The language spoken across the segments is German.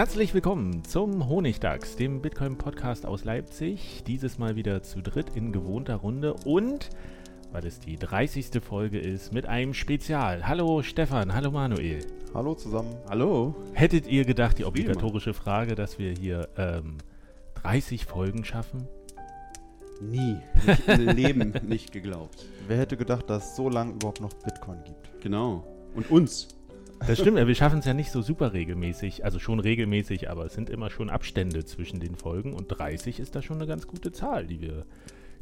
Herzlich willkommen zum Honigdachs, dem Bitcoin-Podcast aus Leipzig. Dieses Mal wieder zu dritt in gewohnter Runde und, weil es die 30. Folge ist, mit einem Spezial. Hallo Stefan, hallo Manuel. Hallo zusammen. Hallo. Hättet ihr gedacht, die obligatorische Frage, dass wir hier ähm, 30 Folgen schaffen? Nie. Nicht im Leben nicht geglaubt. Wer hätte gedacht, dass es so lange überhaupt noch Bitcoin gibt? Genau. Und uns. Das stimmt, wir schaffen es ja nicht so super regelmäßig, also schon regelmäßig, aber es sind immer schon Abstände zwischen den Folgen und 30 ist da schon eine ganz gute Zahl, die wir,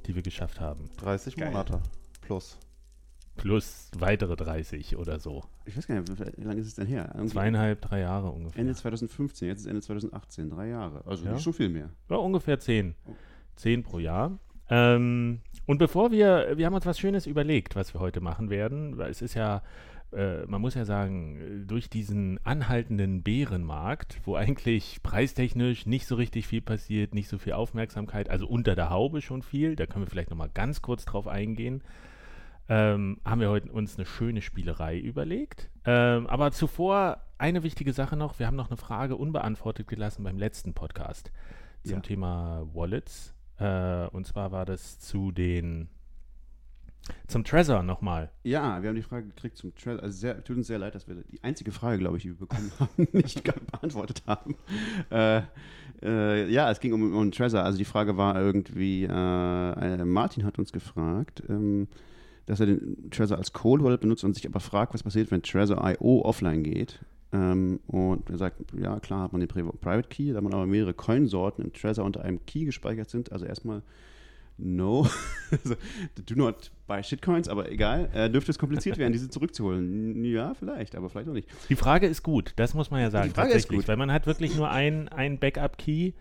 die wir geschafft haben. 30 Geil. Monate plus. Plus weitere 30 oder so. Ich weiß gar nicht, wie lange ist es denn her? Irgendwie Zweieinhalb, drei Jahre ungefähr. Ende 2015, jetzt ist Ende 2018, drei Jahre. Also ja. nicht so viel mehr. Ja, ungefähr zehn. Oh. Zehn pro Jahr. Ähm, und bevor wir, wir haben uns was Schönes überlegt, was wir heute machen werden, weil es ist ja äh, man muss ja sagen, durch diesen anhaltenden Bärenmarkt, wo eigentlich preistechnisch nicht so richtig viel passiert, nicht so viel Aufmerksamkeit, also unter der Haube schon viel, da können wir vielleicht nochmal ganz kurz drauf eingehen, ähm, haben wir heute uns eine schöne Spielerei überlegt. Ähm, aber zuvor eine wichtige Sache noch, wir haben noch eine Frage unbeantwortet gelassen beim letzten Podcast zum ja. Thema Wallets. Äh, und zwar war das zu den zum Trezor nochmal. Ja, wir haben die Frage gekriegt zum Trezor. Also sehr, tut uns sehr leid, dass wir die einzige Frage, glaube ich, die wir bekommen haben, nicht beantwortet haben. Äh, äh, ja, es ging um, um Trezor. Also die Frage war irgendwie, äh, Martin hat uns gefragt, ähm, dass er den Trezor als Cold Wallet benutzt und sich aber fragt, was passiert, wenn Trezor IO offline geht. Ähm, und er sagt, ja klar hat man den Private Key, da man aber mehrere Coinsorten im Trezor unter einem Key gespeichert sind. Also erstmal no, also, do not buy Shitcoins, aber egal, äh, dürfte es kompliziert werden, diese zurückzuholen. Ja, vielleicht, aber vielleicht auch nicht. Die Frage ist gut, das muss man ja sagen, Die Frage ist gut. weil man hat wirklich nur ein, ein Backup-Key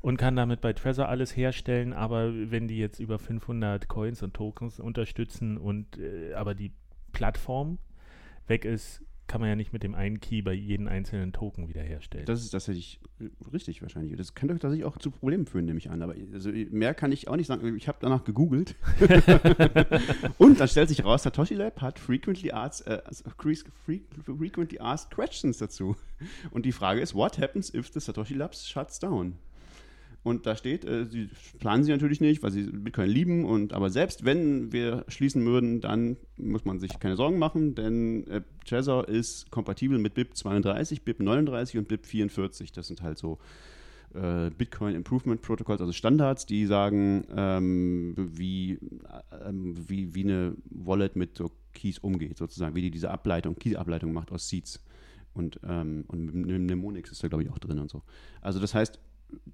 und kann damit bei Trezor alles herstellen, aber wenn die jetzt über 500 Coins und Tokens unterstützen und äh, aber die Plattform weg ist, kann man ja nicht mit dem einen Key bei jedem einzelnen Token wiederherstellen. Das ist tatsächlich richtig wahrscheinlich. Das könnte tatsächlich auch zu Problemen führen, nehme ich an. Aber also mehr kann ich auch nicht sagen. Ich habe danach gegoogelt. Und dann stellt sich raus, Satoshi Lab hat frequently asked, äh, frequently asked questions dazu. Und die Frage ist, what happens if the Satoshi Lab shuts down? Und da steht, äh, sie planen sie natürlich nicht, weil sie Bitcoin lieben. Und aber selbst wenn wir schließen würden, dann muss man sich keine Sorgen machen, denn äh, Trezor ist kompatibel mit BIP 32, BIP 39 und BIP 44. Das sind halt so äh, Bitcoin Improvement Protocols, also Standards, die sagen, ähm, wie, ähm, wie, wie eine Wallet mit so Keys umgeht, sozusagen, wie die diese Ableitung, Key-Ableitung macht aus Seeds. Und, ähm, und Mnemonix ist da, glaube ich, auch drin und so. Also das heißt,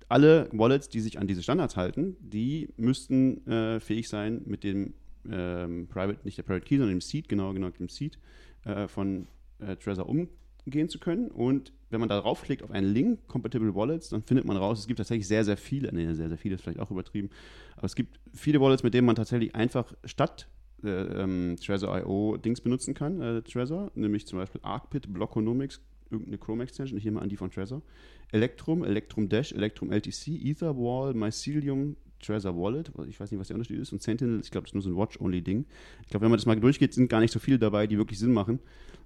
alle Wallets, die sich an diese Standards halten, die müssten äh, fähig sein, mit dem ähm, Private, nicht der Private Key, sondern dem Seed, genauer genau dem Seed äh, von äh, Trezor umgehen zu können. Und wenn man da draufklickt auf einen Link, Compatible Wallets, dann findet man raus, es gibt tatsächlich sehr, sehr viele, nee, sehr, sehr viele ist vielleicht auch übertrieben, aber es gibt viele Wallets, mit denen man tatsächlich einfach statt äh, ähm, Trezor.io Dings benutzen kann, äh, Trezor, nämlich zum Beispiel ArcPit, Blockonomics, irgendeine Chrome Extension, ich nehme mal an die von Trezor. Electrum, Electrum Dash, Electrum LTC, Etherwall, Mycelium, Trezor Wallet, ich weiß nicht, was der Unterschied ist, und Sentinel, ich glaube, das ist nur so ein Watch-Only-Ding. Ich glaube, wenn man das mal durchgeht, sind gar nicht so viele dabei, die wirklich Sinn machen.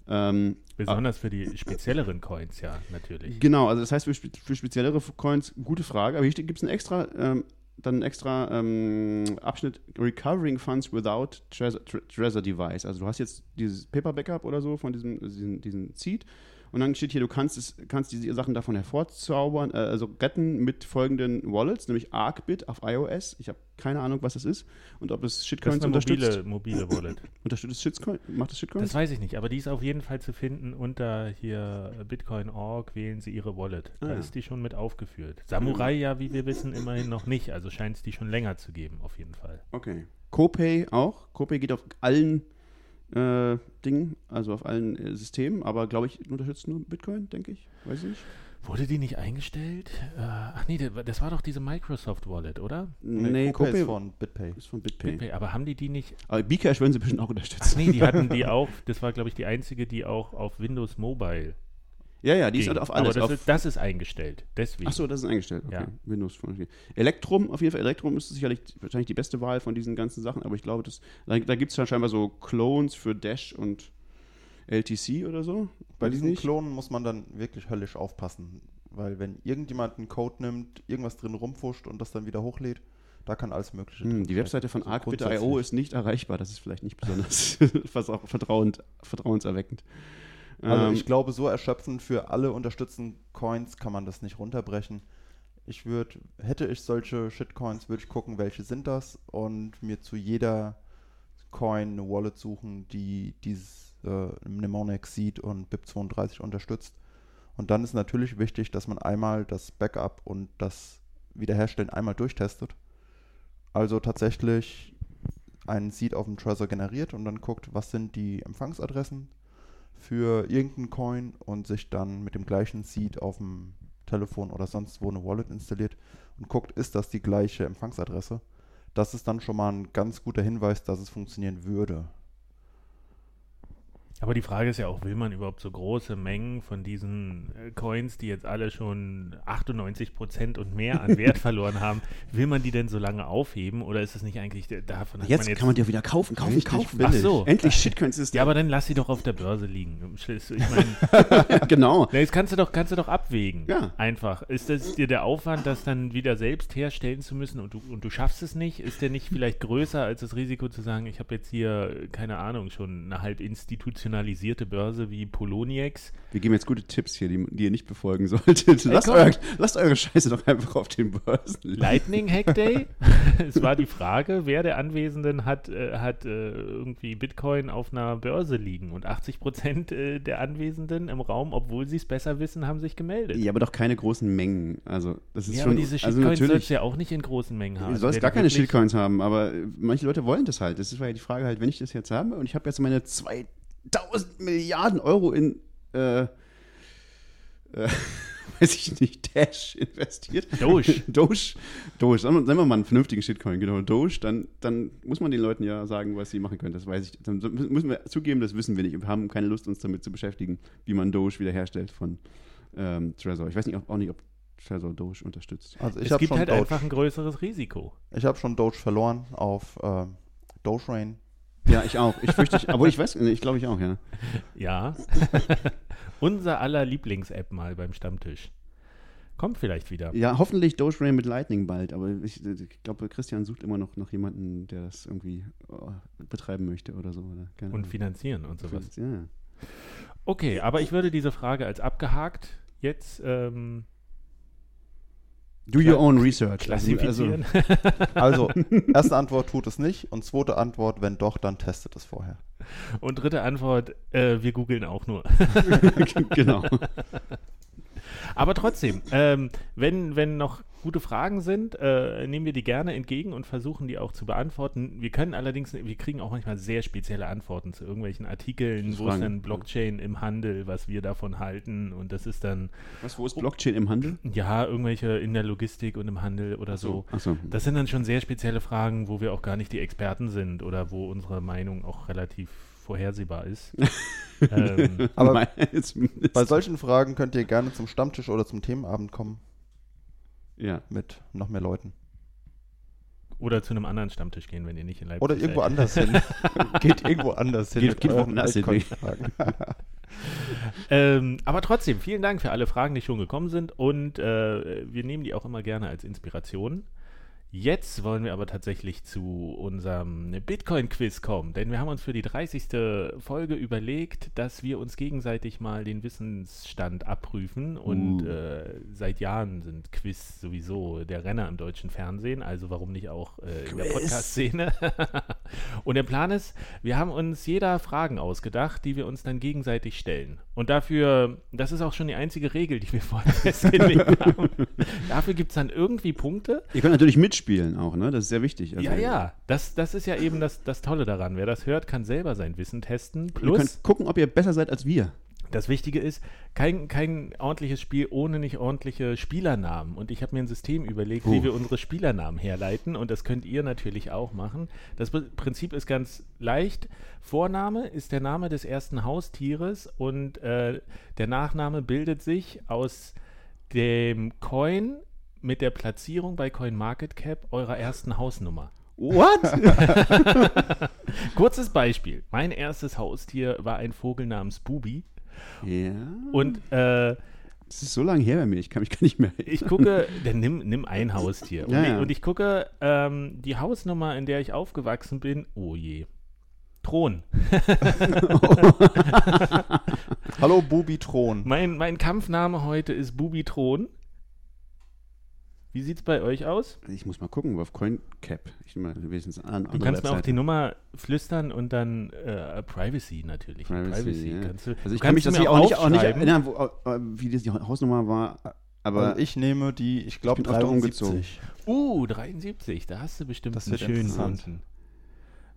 Ähm, Besonders für die spezielleren Coins, ja, natürlich. Genau, also das heißt für, für speziellere Coins, gute Frage, aber hier gibt es einen extra, ähm, dann einen extra ähm, Abschnitt Recovering Funds without Trezor, Trezor Device. Also du hast jetzt dieses Paper Backup oder so von diesem, diesen, diesen Seed Und dann steht hier, du kannst, es, kannst diese Sachen davon hervorzaubern, äh, also retten mit folgenden Wallets, nämlich ArcBit auf iOS. Ich habe keine Ahnung, was das ist und ob es Das Shitcoins ist eine unterstützt. mobile, mobile Wallet. Unterstützt es Shitcoin? Macht es Shitcoins? Das weiß ich nicht, aber die ist auf jeden Fall zu finden unter hier Bitcoin.org, wählen Sie Ihre Wallet. Da Ah, ist die schon mit aufgeführt. Samurai ja, wie wir wissen, immerhin noch nicht, also scheint es die schon länger zu geben, auf jeden Fall. Okay. Copay auch. Copay geht auf allen äh, Dingen, also auf allen äh, Systemen, aber glaube ich, unterstützt nur Bitcoin, denke ich. Weiß ich nicht. Wurde die nicht eingestellt? Äh, ach nee, das war- doch diese Microsoft Wallet, oder? Nee, Copay Copay ist von BitPay. ist von BitPay. BitPay, aber haben die die nicht? Aber Bcash würden sie bestimmt auch Ach unterstützen. nee, die hatten die auch, das war glaube ich die einzige, die auch auf Windows Mobile Ja, ja, die ist ging. halt auf alles. aber auf, das, ist, das ist eingestellt, deswegen. Ach so, das ist eingestellt. Okay. Ja. Windows Phone. Elektrum, auf jeden Fall. Elektrum ist sicherlich wahrscheinlich die beste Wahl von diesen ganzen Sachen, aber ich glaube, das, da, da gibt es ja scheinbar so Clones für Dash und LTC oder so. Bei diesen nicht. Klonen muss man dann wirklich höllisch aufpassen. Weil wenn irgendjemand einen Code nimmt, irgendwas drin rumfuscht und das dann wieder hochlädt, da kann alles Mögliche Hm, die. Webseite von Also ArcBit.io grundsätzlich. ist nicht erreichbar. Das ist vielleicht nicht besonders vertrau- vertrauend, vertrauenserweckend. Also Ähm, ich glaube, so erschöpfend für alle unterstützten Coins kann man das nicht runterbrechen. Ich würde, hätte ich solche Shitcoins, würde ich gucken, welche sind das und mir zu jeder Coin eine Wallet suchen, die dieses äh, Mnemonic Seed und BIP32 unterstützt. Und dann ist natürlich wichtig, dass man einmal das Backup und das Wiederherstellen einmal durchtestet. Also tatsächlich einen Seed auf dem Trezor generiert und dann guckt, was sind die Empfangsadressen für irgendeinen Coin und sich dann mit dem gleichen Seed auf dem Telefon oder sonst wo eine Wallet installiert und guckt, ist das die gleiche Empfangsadresse. Das ist dann schon mal ein ganz guter Hinweis, dass es funktionieren würde. Aber die Frage ist ja auch, will man überhaupt so große Mengen von diesen äh, Coins, die jetzt alle schon 98% und mehr an Wert verloren haben, will man die denn so lange aufheben oder ist es nicht eigentlich davon, jetzt, man jetzt kann man die auch wieder kaufen, kaufen, kaufen. Ach so. Endlich Shitcoins ist Ja, aber dann lass sie doch auf der Börse liegen. Ich meine, genau. na, jetzt kannst du doch, kannst du doch abwägen. Ja. Einfach. Ist das dir der Aufwand, das dann wieder selbst herstellen zu müssen und du, und du schaffst es nicht? Ist der nicht vielleicht größer als das Risiko zu sagen, ich habe jetzt hier, keine Ahnung, schon eine halb institutionalisierte Börse wie Poloniex? Wir geben jetzt gute Tipps hier, die, die ihr nicht befolgen solltet. Lasst, euer, lasst eure Scheiße doch einfach auf den Börsen liegen. Lightning Hack Day? es war die Frage, wer der Anwesenden hat, äh, hat äh, irgendwie Bitcoin auf einer Börse liegen und 80 Prozent äh, der Anwesenden im Raum, obwohl sie es besser wissen, haben sich gemeldet. Ja, aber doch keine großen Mengen. Also, das ist Ja, schon. aber diese also Shitcoins sollst natürlich. du ja auch nicht in großen Mengen haben. Du sollst gar keine Shitcoins haben, aber äh, manche Leute wollen das halt. Das war ja die Frage halt, wenn ich das jetzt habe und ich habe jetzt meine 2000 Milliarden Euro in, äh, äh, weiß ich nicht, Dash investiert. Doge. Doge. Doge. Sagen wir, mal einen vernünftigen Shitcoin, genau. Doge, dann, dann muss man den Leuten ja sagen, was sie machen können. Das weiß ich. Dann müssen wir zugeben, das wissen wir nicht. Wir haben keine Lust, uns damit zu beschäftigen, wie man Doge wiederherstellt von ähm, Trezor. Ich weiß nicht, auch nicht, ob Trezor Doge unterstützt. Also ich Es habe gibt schon, halt Doge- einfach ein größeres Risiko. ich hab schon Doge verloren auf ähm, Dogecoin. Ja, ich auch. Ich fürchte, ich, aber ich weiß, ich glaube ich auch, ja. Ja. Unser aller Lieblings-App mal beim Stammtisch. Kommt vielleicht wieder. Ja, hoffentlich Dogecoin mit Lightning bald, aber ich, ich glaube, Christian sucht immer noch nach jemanden, der das irgendwie oh, betreiben möchte oder so. Oder? Keine Und Ahnung. finanzieren und sowas. Ja. Okay, aber ich würde diese Frage als abgehakt jetzt ähm, Do your own research. klassifizieren. Also, erste Antwort tut es nicht und zweite Antwort, wenn doch, dann testet es vorher. und dritte Antwort, äh, wir googeln auch nur. Also, genau. Aber trotzdem, ähm, wenn, wenn noch gute Fragen sind, äh, nehmen wir die gerne entgegen und versuchen die auch zu beantworten. Wir können allerdings, wir kriegen auch manchmal sehr spezielle Antworten zu irgendwelchen Artikeln, wo Fragen. dann Blockchain im Handel, was wir davon halten und das ist dann, Was, wo ist Blockchain im Handel? ja, irgendwelche in der Logistik und im Handel oder so. Achso. Das sind dann schon sehr spezielle Fragen, wo wir auch gar nicht die Experten sind oder wo unsere Meinung auch relativ vorhersehbar ist. ähm, Aber. Bei solchen Fragen könnt ihr gerne zum Stammtisch oder zum Themenabend kommen ja. mit noch mehr Leuten. oder zu einem anderen Stammtisch gehen, wenn ihr nicht in Leipzig Oder irgendwo seid. anders hin. Geht irgendwo anders hin. Geht- geht woanders hin. Ähm, aber trotzdem, vielen Dank für alle Fragen, die schon gekommen sind und äh, wir nehmen die auch immer gerne als Inspiration. Jetzt wollen wir aber tatsächlich zu unserem Bitcoin-Quiz kommen, denn wir haben uns für die 30. Folge überlegt, dass wir uns gegenseitig mal den Wissensstand abprüfen und Uh. äh, seit Jahren sind Quiz sowieso der Renner im deutschen Fernsehen, also warum nicht auch äh, in der. Podcast-Szene. und der Plan ist, wir haben uns jeder Fragen ausgedacht, die wir uns dann gegenseitig stellen. Und dafür, das ist auch schon die einzige Regel, die wir vorher festgelegt haben. Dafür gibt es dann irgendwie Punkte. Ihr könnt natürlich mitspielen auch, ne? Das ist sehr wichtig. Also, Ja, ja, das, das ist ja eben das, das Tolle daran. Wer das hört, kann selber sein Wissen testen. Ihr Plus, könnt gucken, ob ihr besser seid als wir. das Wichtige ist, kein, kein ordentliches Spiel ohne nicht ordentliche Spielernamen. Und ich habe mir ein System überlegt, wie Puh. wir unsere Spielernamen herleiten. Und das könnt ihr natürlich auch machen. Das Pr- Prinzip ist ganz leicht. Vorname ist der Name des ersten Haustieres und äh, der Nachname bildet sich aus dem Coin mit der Platzierung bei CoinMarketCap eurer ersten Hausnummer. What? Kurzes Beispiel. Mein erstes Haustier war ein Vogel namens Bubi. ja. Und äh, Das ist so lange her bei mir, ich kann mich gar nicht mehr erinnern. ich gucke, dann nimm, nimm ein Haustier. Und, Ja, ich, ja. und ich gucke ähm, die Hausnummer, in der ich aufgewachsen bin. Oh je. Thron. Hallo Bubitron. Mein, mein Kampfname heute ist Bubi Thron. Wie sieht's bei euch aus? Ich muss mal gucken, auf CoinCap. Ich mal wenigstens an Du kannst mir auch die Nummer flüstern und dann äh, Privacy natürlich. Privacy, ja. kannst du, Also ich kann mich das auch nicht, auch nicht erinnern, wo, wie die Hausnummer war. Aber Also ich nehme die, ich glaube bin öfter 73. Uh, 73, da hast du bestimmt Das einen schönen. Kunden.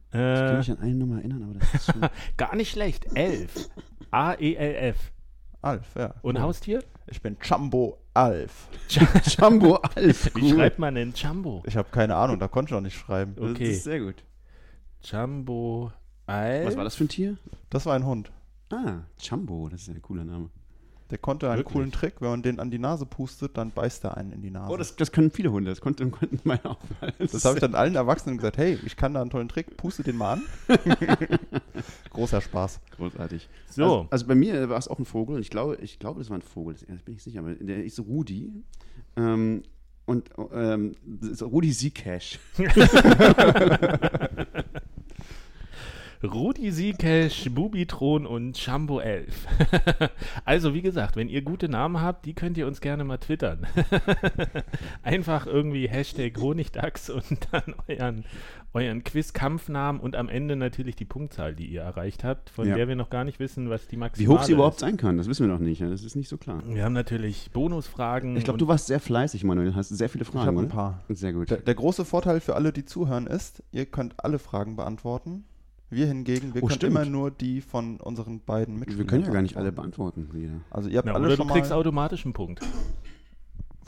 ich kann Äh, mich an eine Nummer erinnern, aber das ist schon. gar nicht schlecht. 11. A-E-L-F. Alf, ja. Und Cool. Haustier? Ich bin Jumbo Alf. Jumbo Alf. Wie schreibt man denn Jumbo? Ich habe keine Ahnung, da konnte ich noch nicht schreiben. Das Okay. ist sehr gut. Jumbo Alf. Was war das für ein Tier? Das war ein Hund. Ah, Jumbo, das ist ja ein cooler Name. Der konnte einen Wirklich? coolen Trick, wenn man den an die Nase pustet, dann beißt er einen in die Nase. Oh, das, das können viele Hunde, das konnten, konnten meine auch. Das habe ich dann allen Erwachsenen gesagt, hey, ich kann da einen tollen Trick, puste den mal an. Großer Spaß. Großartig. So. Also, also bei mir war es auch ein Vogel. und Ich glaube, ich glaube, das war ein Vogel. Das bin ich sicher. Aber der ist Rudi. Ähm, und ähm, das ist Rudi Zcash. Rudi Siekesh, Bubitron und Jumbo 11. also, wie gesagt, wenn ihr gute Namen habt, die könnt ihr uns gerne mal twittern. Einfach irgendwie Hashtag Honigdachs und dann euren, euren Quiz-Kampfnamen und am Ende natürlich die Punktzahl, die ihr erreicht habt, von Ja. der wir noch gar nicht wissen, was die Wie maximale hoch sie überhaupt ist. sein kann, das wissen wir noch nicht. ja. Das ist nicht so klar. Wir haben natürlich Bonusfragen. Ich glaube, du warst sehr fleißig, Manuel. Hast sehr viele Ich Fragen. habe ein paar. Sehr gut. Der, der große Vorteil für alle, die zuhören, ist, ihr könnt alle Fragen beantworten. Wir hingegen, wir Oh, können stimmt. immer nur die von unseren beiden wir Mitspielern können ja gar nicht alle beantworten. Jeder. Also ihr habt Na, alle oder schon du kriegst mal, automatisch einen Punkt.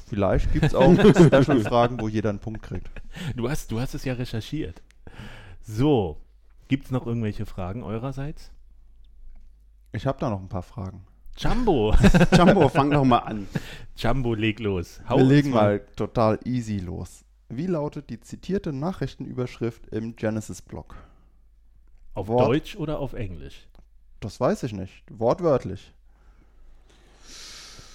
vielleicht gibt es auch Special-Fragen, wo jeder einen Punkt kriegt. Du hast, du hast es ja recherchiert. So, gibt es noch irgendwelche Fragen eurerseits? Ich habe da noch ein paar Fragen. Jumbo, Jumbo, fang doch mal an. Jumbo, leg los. Hau wir legen mal total easy los. Wie lautet die zitierte Nachrichtenüberschrift im Genesis-Blog? Auf Wort. Deutsch oder auf Englisch? Das weiß ich nicht. Wortwörtlich.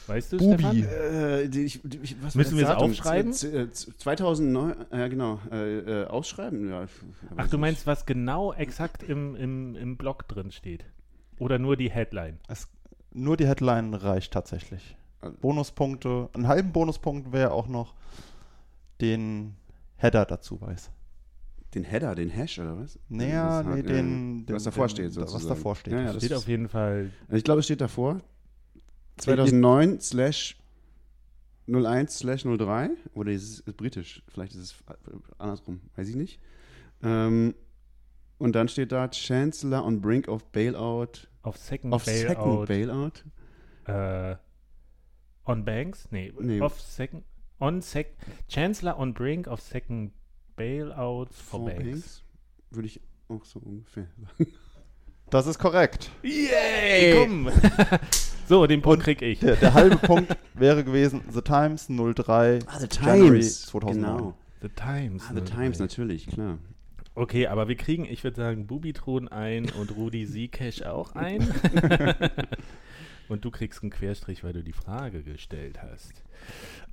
Weißt du, Bubi. Stefan? Äh, die- ich, die- ich, was war Müssen wir es aufschreiben? Z- z- z- 2009, ja genau. Äh, äh, ausschreiben? Ja, Ach, du nicht. meinst, was genau exakt im, im, im Blog drin steht? Oder nur die Headline? Es, nur die Headline reicht tatsächlich. Also- Bonuspunkte, einen halben Bonuspunkt wäre auch noch den Header dazu weiß. Den Header, den Hash oder was? Naja, Das hat- nee, ja, den, den was davor den, steht Was sozusagen. davor steht. Ja, ja, das Steht ist- auf jeden Fall. Also ich glaube, es steht davor. 2009 slash 01 slash 03. Oder ist es ist britisch? Vielleicht ist es andersrum. Weiß ich nicht. Ähm, und dann steht da Chancellor on brink of bailout. Auf Second Of second Bailout. bailout. äh, on Banks? Nee, Nee. Of Second. On Sec. Chancellor on Brink of Second Bailout for, For Banks. Würde ich auch so ungefähr sagen. Das ist korrekt. Yay! Komm! so, den Punkt krieg ich. Der, der halbe Punkt wäre gewesen The Times 03 Ah, The January Times. 2009. Genau. The Times. Ah, The? Times, natürlich, klar. Okay, aber wir kriegen, ich würde sagen, Bubitron ein und Rudi Siekesh auch ein. und du kriegst einen Querstrich, weil du die Frage gestellt hast.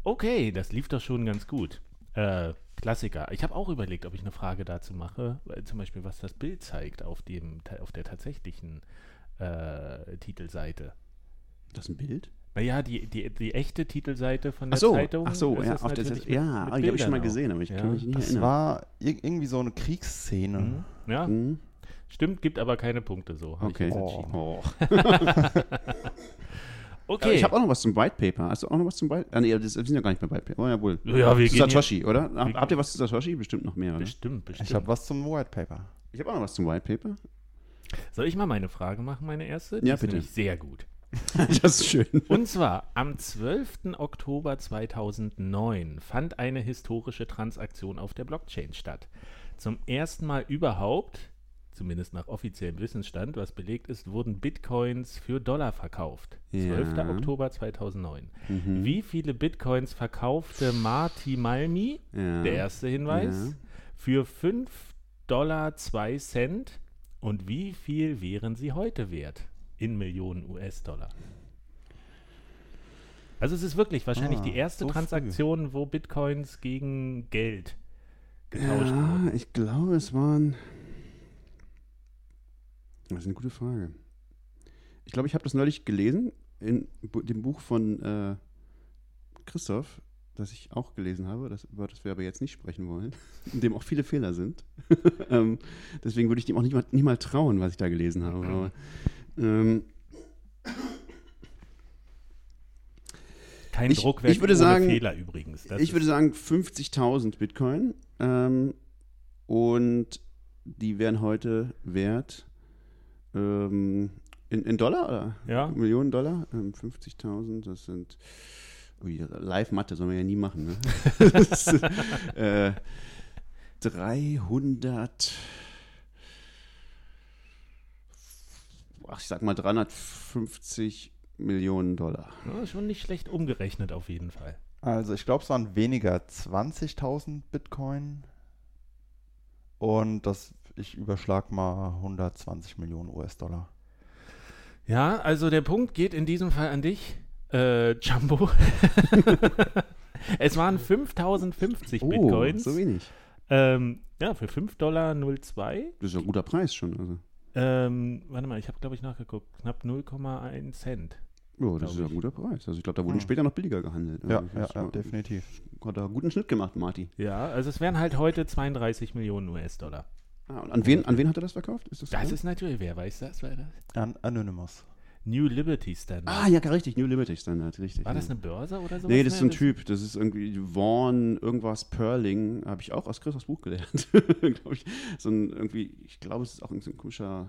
Okay, das lief doch schon ganz gut. Äh, Klassiker. Ich habe auch überlegt, ob ich eine Frage dazu mache, weil zum Beispiel, was das Bild zeigt auf, dem, auf der tatsächlichen äh, Titelseite. Das ist ein Bild? Naja, die, die, die echte Titelseite von der Ach so, Zeitung. ach so, ist ja, es auf der, natürlich ja, die habe ich schon mal gesehen, aber ich Ja. kann mich nicht Das erinnern. war ir irgendwie so eine Kriegsszene. Mhm. Ja, Hm? stimmt, gibt aber keine Punkte so. Okay. Oh. entschieden. Oh. Okay. Ich habe auch noch was zum White Paper. Hast du auch noch was zum White Paper? Ah, nee, das, wir sind ja gar nicht bei White Paper. Oh, jawohl. Ja, wir zu gehen Satoshi, oder? Hab, wir- habt ihr was zu Satoshi? Bestimmt noch mehr, oder? bestimmt, bestimmt. Ich habe was zum White Paper. Ich habe auch noch was zum White Paper. Soll ich mal meine Frage machen, meine erste? Die Ja, ist bitte. nämlich sehr gut. das ist schön. Und zwar am 12. Oktober 2009 fand eine historische Transaktion auf der Blockchain statt. Zum ersten Mal überhaupt, zumindest nach offiziellem Wissensstand, was belegt ist, wurden Bitcoins für Dollar verkauft. Ja. 12. Oktober 2009. Mhm. Wie viele Bitcoins verkaufte Marty Malmi, Ja. der erste Hinweis, Ja. für 5 Dollar 2 Cent und wie viel wären sie heute wert? In Millionen US-Dollar. Also es ist wirklich wahrscheinlich Ah, die erste so früh. Transaktion, wo Bitcoins gegen Geld getauscht Ja, wurden. ich glaube, es waren. Das ist eine gute Frage. Ich glaube, ich habe das neulich gelesen in dem Buch von äh, Christoph, das ich auch gelesen habe, das, über das wir aber jetzt nicht sprechen wollen, in dem auch viele Fehler sind. ähm, deswegen würde ich dem auch nicht mal, nicht mal trauen, was ich da gelesen habe. Aber, ähm, Kein ich- Druckwerk ich würde ohne sagen- Fehler übrigens. Das ich würde sagen 50.000 Bitcoin. Ähm, und die wären heute wert ähm, in, in Dollar oder? Ja. Millionen Dollar? Ähm, 50.000, das sind. Ui, Live-Mathe soll man ja nie machen. Ne? das ist, äh, 300. Ach, ich sag mal 350 Millionen Dollar. ja, schon nicht schlecht umgerechnet auf jeden Fall. Also ich glaube, es waren weniger 20.000 Bitcoin. Und das, ich überschlag mal 120 Millionen US-Dollar. Ja, also der Punkt geht in diesem Fall an dich, äh, Jumbo. es waren 5050 Bitcoins. Oh, so wenig. Ähm, ja, für 5,02 Dollar. Das ist ja ein guter Preis schon. Also. Ähm, warte mal, ich habe, glaube ich, nachgeguckt. Knapp 0,1 Cent. Ja, das ist ja ein guter Preis. Also ich glaube, da wurden Ja. später noch billiger gehandelt. Ja, Also ja, ja, definitiv. Hat er einen guten Schnitt gemacht, Marty. Ja, also es wären halt heute 32 Millionen US-Dollar. Ah, und an wen, an wen hat er das verkauft? Ist das, Das so? ist natürlich, wer weiß das? War, das? An Anonymous. New Liberty Standard. Ah, ja, richtig. New Liberty Standard, richtig. War das ja. eine Börse oder so? Nee, das ist ein Typ. Das ist irgendwie Vaughn, irgendwas Perling. Habe ich auch aus Christophs Buch gelernt. Glaub ich. So ein irgendwie, ich glaube, es ist auch so ein komischer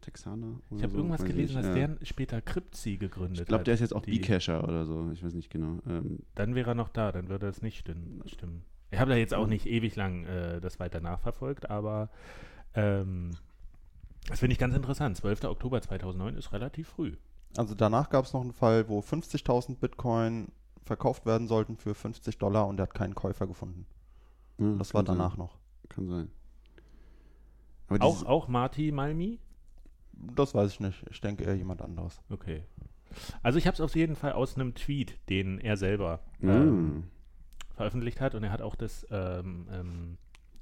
Texaner. Ich habe so, irgendwas gelesen, dass Ja. der später Cryptsy gegründet Ich glaube, hat. der ist jetzt auch Bcacher oder so. Ich weiß nicht genau. Ähm, Dann wäre er noch da, dann würde es nicht stimmen. Ich habe da jetzt auch Mhm. nicht ewig lang äh, das weiter nachverfolgt, aber ähm, das finde ich ganz interessant. 12. Oktober 2009 ist relativ früh. Also danach gab es noch einen Fall, wo 50.000 Bitcoin verkauft werden sollten für 50 Dollar und er hat keinen Käufer gefunden. ja, Das war danach Sein. noch. Kann sein. Aber Auch, auch Marty Malmi? Das weiß ich nicht. Ich denke eher jemand anderes. Okay. Also ich habe es auf jeden Fall aus einem Tweet, den er selber Mm. ähm, veröffentlicht hat und er hat auch das, ähm, ähm,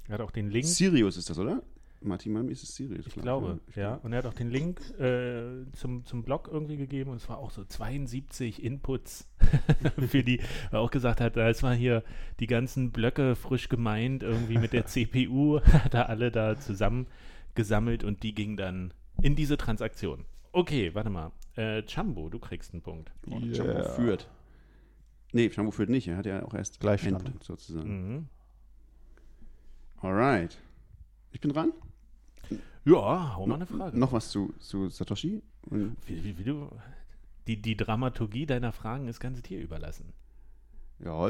er hat auch den Link. Sirius ist das, oder? Martin Mami ist es Sirius. Ich klar. glaube, Ich ja. Und er hat auch den Link äh, zum, zum Blog irgendwie gegeben und es war auch so 72 Inputs für die, er auch gesagt hat, es war hier die ganzen Blöcke frisch gemeint, irgendwie mit der CPU, hat er alle da zusammengesammelt und die ging dann in diese Transaktion. Okay, warte mal. Äh, Chambo, du kriegst einen Punkt. Oh, Yeah. Jumbo führt. Nee, Jumbo führt nicht. Er hat ja auch erst Gleichstand. Endpunkt sozusagen. Mhm. Alright. Ich bin dran. Ja, hau mal eine Frage. Noch was zu, zu Satoshi? Wie, wie, wie du, die, die Dramaturgie deiner Fragen ist ganz dir überlassen. ja,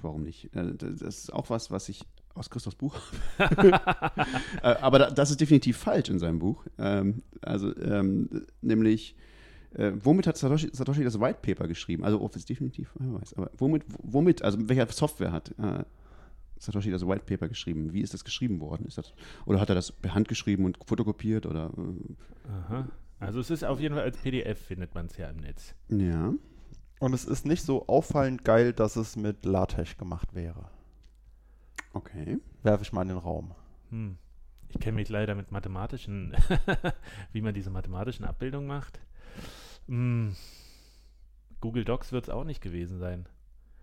warum nicht? Äh, Das ist auch was, was ich aus Christophs Buch habe. Äh, Aber da- das ist definitiv falsch in seinem Buch. Ähm, Also, ähm, nämlich, äh, womit hat Satoshi, Satoshi das White Paper geschrieben? Also, ob es definitiv, wer weiß. Aber womit, womit, also mit welcher Software hat äh, Satoshi das White Paper geschrieben? Wie ist das geschrieben worden? Ist das, oder hat er das per Hand geschrieben und fotokopiert? Oder, Aha. Also es ist auf jeden Fall als PDF findet man es ja im Netz. äh, ja. Und es ist nicht so auffallend geil, dass es mit LaTeX gemacht wäre. Okay. Werfe ich mal in den Raum. Hm. Ich kenne mich leider mit mathematischen, wie man diese mathematischen Abbildungen macht. Hm. Google Docs wird es auch nicht gewesen sein.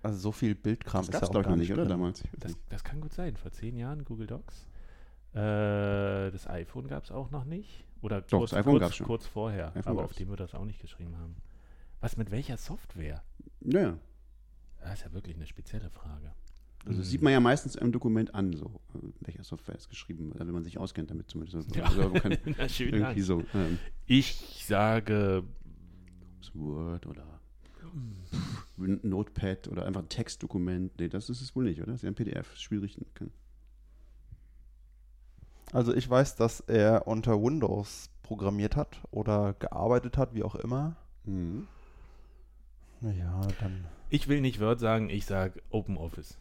Also so viel Bildkram Das ist ja auch glaube ich, gar noch nicht nicht, oder? Damals. Das, das kann gut sein. Vor zehn Jahren Google Docs. Äh, das iPhone gab es auch noch nicht. Oder Doch, kurz, das iPhone kurz, gab's schon. kurz vorher. iPhone aber gab's. auf dem wir das auch nicht geschrieben haben. Was mit welcher Software? Ja, ja. Das ist ja wirklich eine spezielle Frage. Also das Hm. sieht man ja meistens im Dokument an, so, äh, welcher Software ist geschrieben, wird, wenn man sich auskennt damit zumindest. Ja. Also man kann Na, schön irgendwie Dank. so ähm, Ich sage Word oder pff, Notepad oder einfach ein Textdokument. Nee, das ist es wohl nicht, oder? Das ist ja ein PDF, schwierig. Also ich weiß, dass er unter Windows programmiert hat oder gearbeitet hat, wie auch immer. Mhm. Naja, dann. Ich will nicht Word sagen, ich sage Open Office.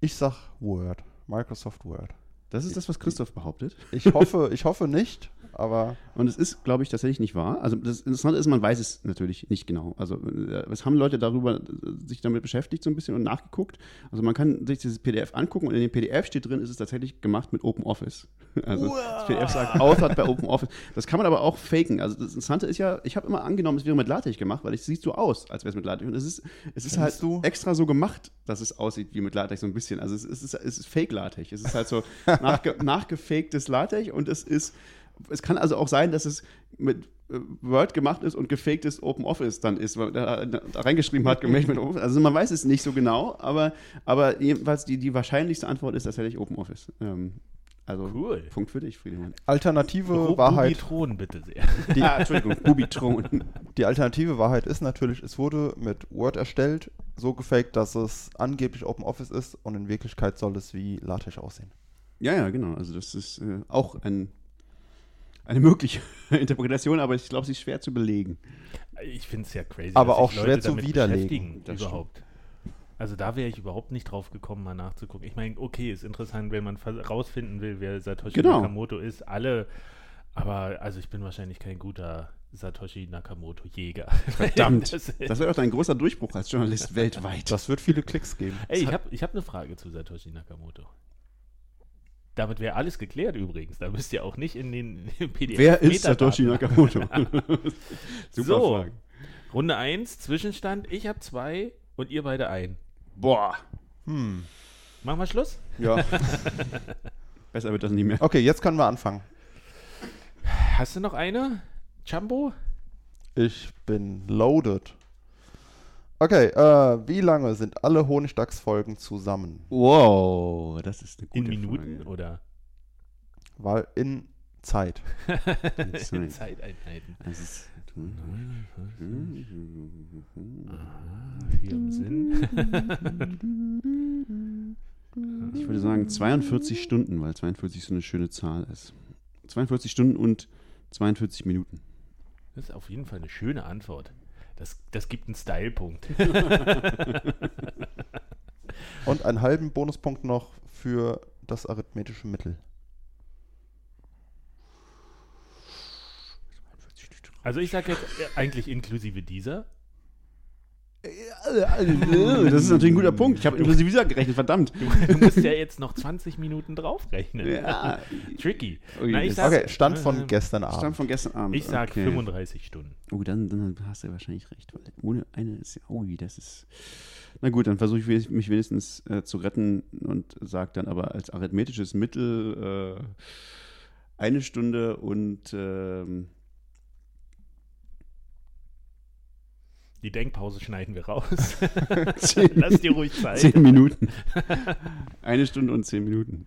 Ich sag Word. Microsoft Word. Das ist das, was Christoph behauptet. Ich hoffe, ich hoffe nicht, aber Und es ist, glaube ich, tatsächlich nicht wahr. Also das Interessante ist, man weiß es natürlich nicht genau. Also äh, es haben Leute darüber äh, sich damit beschäftigt so ein bisschen und nachgeguckt. Also man kann sich dieses PDF angucken und in dem PDF steht drin, ist es tatsächlich gemacht mit OpenOffice. Also das PDF sagt authored bei OpenOffice. Das kann man aber auch faken. Also das Interessante ist ja, ich habe immer angenommen, es wäre mit LaTeX gemacht, weil es sieht so aus, als wäre es mit LaTeX. Und es ist, es ist halt du? extra so gemacht, dass es aussieht wie mit LaTeX so ein bisschen. Also es ist, es ist, es ist Fake-LaTeX. Es ist halt so nachge nachgefaktes LaTeX und es ist es kann also auch sein, dass es mit äh, Word gemacht ist und gefaktes OpenOffice dann ist, weil er da, da reingeschrieben hat, gemeldet mit OpenOffice. Also man weiß es nicht so genau, aber, aber jedenfalls die, die wahrscheinlichste Antwort ist tatsächlich OpenOffice. Ähm, also Cool. Punkt für dich, Friedemann. alternative Ru- Wahrheit. Rubitron bitte sehr. Die, Ah, Entschuldigung, Bubitron. die alternative Wahrheit ist natürlich, es wurde mit Word erstellt, so gefaked, dass es angeblich Open Office ist und in Wirklichkeit soll es wie LaTeX aussehen. Ja, ja, genau. Also das ist äh, auch ein, eine mögliche Interpretation, aber ich glaube, sie ist schwer zu belegen. Ich finde es ja crazy. Aber dass sich auch schwer Leute zu damit widerlegen. überhaupt. Also da wäre ich überhaupt nicht drauf gekommen, mal nachzugucken. Ich meine, okay, ist interessant, wenn man rausfinden will, wer Satoshi Genau. Nakamoto ist. Alle, aber also ich bin wahrscheinlich kein guter Satoshi Nakamoto-Jäger. Verdammt. Das- Das wäre doch dein großer Durchbruch als Journalist weltweit. Das wird viele Klicks geben. Ey, ich habe ich hab eine Frage zu Satoshi Nakamoto. Damit wäre alles geklärt übrigens. Da müsst ihr auch nicht in den PDF. Wer ist Satoshi Nakamoto? Super So. Frage. Runde 1, Zwischenstand. Ich habe zwei und ihr beide ein. Boah. Hm. Machen wir Schluss? Ja. Besser wird das nicht mehr. Okay, jetzt können wir anfangen. Hast du noch eine? Jumbo? Ich bin loaded. Okay, äh, wie lange sind alle Honigdachs-Folgen zusammen? Wow, das ist eine gute In Minuten Frage. oder Weil in Zeit. in Zeit. Zeiteinheiten? Das ist, Ah, vier im Sinn. ich würde sagen 42 Stunden, weil 42 so eine schöne Zahl ist. 42 Stunden und 42 Minuten. Das ist auf jeden Fall eine schöne Antwort. Das, das gibt einen Style-Punkt. Und einen halben Bonuspunkt noch für das arithmetische Mittel. Also ich sage jetzt äh, eigentlich inklusive dieser. Das ist natürlich ein guter Punkt. Ich habe inklusive Visa gerechnet, verdammt. Du, musst ja jetzt noch 20 Minuten draufrechnen. Ja. Tricky. Ui, Na, sag, Okay, Stand von äh, gestern Abend. Stand von gestern Abend. Ich sag okay. 35 Stunden. Oh, dann, dann hast du wahrscheinlich recht. Weil ohne eine ist ja, ui, das ist. Na gut, dann versuche ich mich wenigstens äh, zu retten und sage dann aber als arithmetisches Mittel äh, eine Stunde und Die Denkpause schneiden wir raus. zehn, Lass dir ruhig Zeit. zehn Minuten. eine Stunde und zehn Minuten.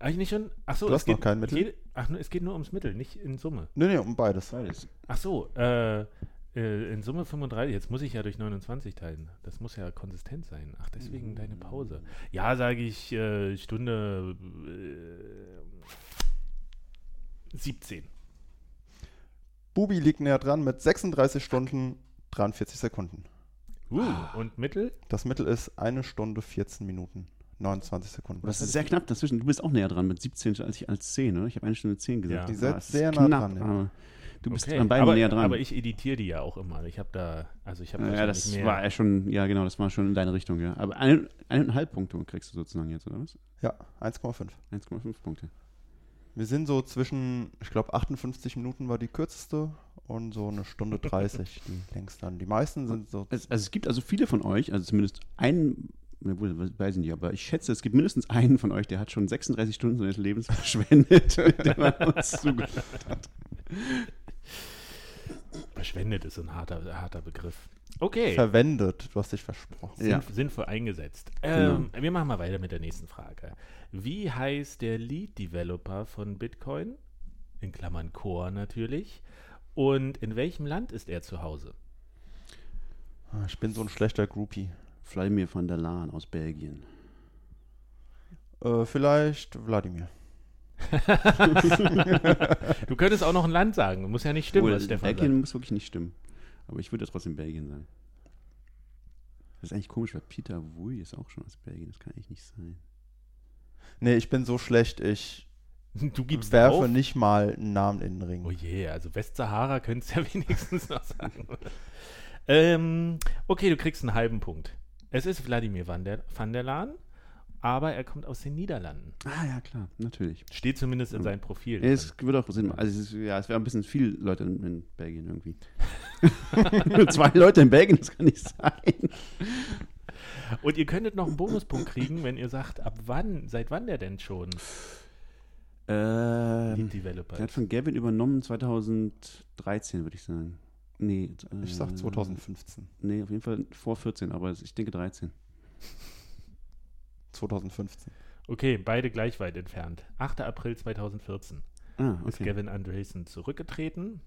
Eigentlich nicht schon? Achso, Du es hast geht, noch kein Mittel? Geht, ach, nur- es geht nur ums Mittel, nicht in Summe. Nee, nee, um beides. Beides. Ach so, äh, äh, in Summe 35. Jetzt muss ich ja durch 29 teilen. Das muss ja konsistent sein. Ach, deswegen deine Pause. Ja, sage ich äh, Stunde äh, 17. Bubi liegt näher dran mit 36 Stunden 43 Sekunden. Uh, und Mittel? Das Mittel ist eine Stunde 14 Minuten 29 Sekunden. Das ist sehr knapp dazwischen. Du bist auch näher dran mit 17 als ich als 10, oder? Ich habe eine Stunde 10 gesagt. Ja. Ihr seid Ah, sehr nah knapp, dran, ja. Du bist Okay, an beiden aber, näher dran. aber ich editiere die ja auch immer. Ich habe da, also ich habe ja, das mehr. war ja schon, ja genau, das war schon in deine Richtung, ja. Aber ein, eineinhalb Punkte kriegst du sozusagen jetzt, oder was? Ja, 1,5. 1,5 Punkte. Wir sind so zwischen, ich glaube, 58 Minuten war die kürzeste und so eine Stunde 30 die längste. Die meisten sind so. Es, also es gibt also viele von euch, also zumindest einen, weiß ich nicht, aber ich schätze, es gibt mindestens einen von euch, der hat schon 36 Stunden seines Lebens verschwendet, indem er uns zugehört hat. Verschwendet ist ein harter, harter Begriff. Okay. Verwendet, du hast dich versprochen. Sinn, Ja. Sinnvoll eingesetzt. Genau. Ähm, Wir machen mal weiter mit der nächsten Frage. Wie heißt der Lead-Developer von Bitcoin? In Klammern Core natürlich. Und in welchem Land ist er zu Hause? Ah, Ich bin so ein schlechter Groupie. Vladimir van der Laan aus Belgien. Äh, vielleicht Wladimir. Du könntest auch noch ein Land sagen. Muss ja nicht stimmen, Obwohl, was Stefan Belgien sagt. muss wirklich nicht stimmen. Aber ich würde trotzdem Belgien sagen. Das ist eigentlich komisch, weil Peter Wuy ist auch schon aus Belgien. Das kann eigentlich nicht sein. Nee, ich bin so schlecht, ich Du gibst werfe auf. nicht mal einen Namen in den Ring. Oh je, also Westsahara könntest du ja wenigstens noch sagen. Ähm, okay, du kriegst einen halben Punkt. Es ist Wladimir van der, van der Laan, aber er kommt aus den Niederlanden. Ah ja, klar, natürlich. Steht zumindest in Ja. seinem Profil. Es würde auch Sinn machen. Also es ist, ja, es wäre ein bisschen viel Leute in, in Belgien irgendwie. Nur zwei Leute in Belgien, das kann nicht sein. Und ihr könntet noch einen Bonuspunkt kriegen, wenn ihr sagt, ab wann, seit wann der denn schon Ähm, Lead Developer der hat von Gavin übernommen 2013, würde ich sagen. Nee, äh, Ich sag 2015. Nee, auf jeden Fall vor 14, aber ich denke 13. 2015. Okay, beide gleich weit entfernt. 8. April 2014 Ah, ist okay. Gavin Andresen zurückgetreten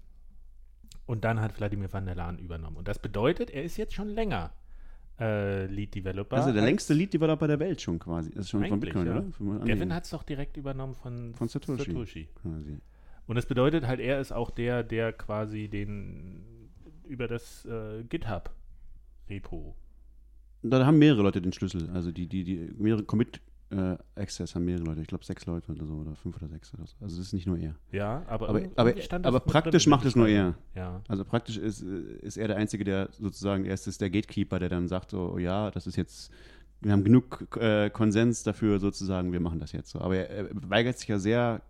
und dann hat Wladimir van der Laan übernommen. Und das bedeutet, er ist jetzt schon länger äh, Lead Developer. Also der längste Lead-Developer der Welt schon quasi. Das ist schon von Bitcoin, ja. oder? Gavin hat es doch direkt übernommen von, Von Satoshi. quasi. Und das bedeutet halt, er ist auch der, der quasi den über das äh, GitHub-Repo. Da haben mehrere Leute den Schlüssel. Also die, die, die mehrere Commit äh, Access haben mehrere Leute. Ich glaube sechs Leute oder so oder fünf oder sechs oder so. Also das ist nicht nur er. Ja, aber, Aber, aber, aber praktisch macht es nur er. Ja. Also praktisch ist, äh, ist er der Einzige, der sozusagen, er ist der Gatekeeper, der dann sagt, so, oh ja, das ist jetzt, wir haben genug äh, Konsens dafür, sozusagen, wir machen das jetzt so. Aber er, er weigert sich ja sehr,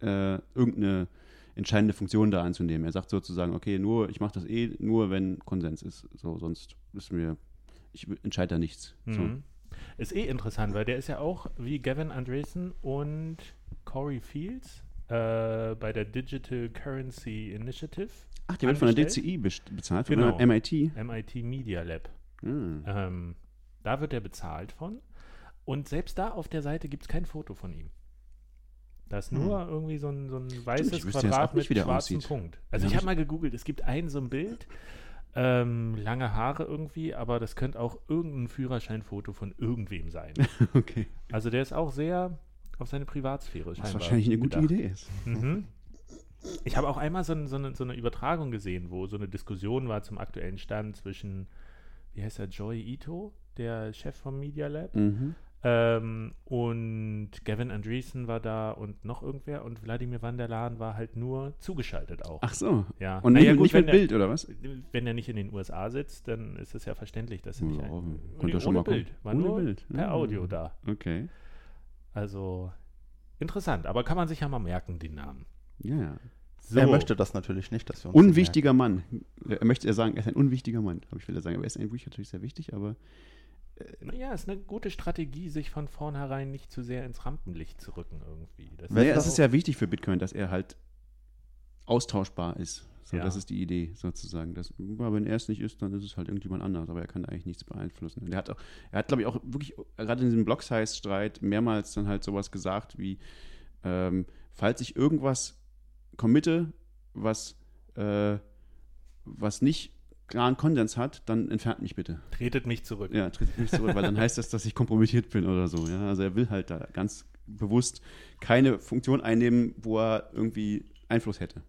äh, irgendeine entscheidende Funktion da anzunehmen. Er sagt sozusagen, okay, nur, ich mache das eh nur, wenn Konsens ist. So, sonst ist mir, ich entscheide da nichts. So. Mhm. Ist eh interessant, weil der ist ja auch wie Gavin Andresen und Corey Fields äh, bei der Digital Currency Initiative, Ach, der wird von der? DCI bezahlt, von Genau. MIT. MIT Media Lab. Ah. Ähm, da wird er bezahlt von. Und selbst da auf der Seite gibt es kein Foto von ihm. Da ist nur irgendwie so ein, so ein weißes jetzt Quadrat mit schwarzem aussieht. Punkt. Also Ja, ich ich- habe mal gegoogelt, es gibt ein so ein Bild, ähm, lange Haare irgendwie, aber das könnte auch irgendein Führerscheinfoto von irgendwem sein. Okay. Also der ist auch sehr auf seine Privatsphäre Was scheinbar wahrscheinlich eine gute bedacht. Idee ist. Mhm. Ich habe auch einmal so, so, eine, so eine Übertragung gesehen, wo so eine Diskussion war zum aktuellen Stand zwischen, wie heißt er, Joy Ito, der Chef vom Media Lab, Mhm. Ähm, und Gavin Andreessen war da und noch irgendwer und Wladimir van der Laan war halt nur zugeschaltet auch. Ach so. ja. Und Naja, nicht, gut, nicht wenn mit der- Bild, oder was? Wenn er nicht in den USA sitzt, dann ist es ja verständlich, dass er nicht Ja, ein, ja schon ohne mal. Bild, war Ohne nur Bild, per ja. Audio da. Okay. Also interessant, aber kann man sich ja mal merken, den Namen. Ja, ja. So. Er möchte das natürlich nicht, dass wir uns Unwichtiger Mann. Er möchte ja sagen, er ist ein unwichtiger Mann. Aber ich will ja sagen, aber er ist eigentlich natürlich sehr wichtig, aber Naja, ist eine gute Strategie, sich von vornherein nicht zu sehr ins Rampenlicht zu rücken irgendwie. Das naja, das es ist ja wichtig für Bitcoin, dass er halt austauschbar ist. So, Ja. Das ist die Idee sozusagen. Das, ja, wenn er es nicht ist, dann ist es halt irgendjemand anders, aber er kann eigentlich nichts beeinflussen. Und er hat auch, er hat, glaube ich, auch wirklich, gerade in diesem Block-Size-Streit mehrmals dann halt sowas gesagt wie, ähm, falls ich irgendwas committe, was, äh, was nicht klaren Konsens hat, dann entfernt mich bitte. tretet mich zurück. Ja, tritt mich zurück, weil dann heißt das, dass ich kompromittiert bin oder so. Ja? Also er will halt da ganz bewusst keine Funktion einnehmen, wo er irgendwie Einfluss hätte.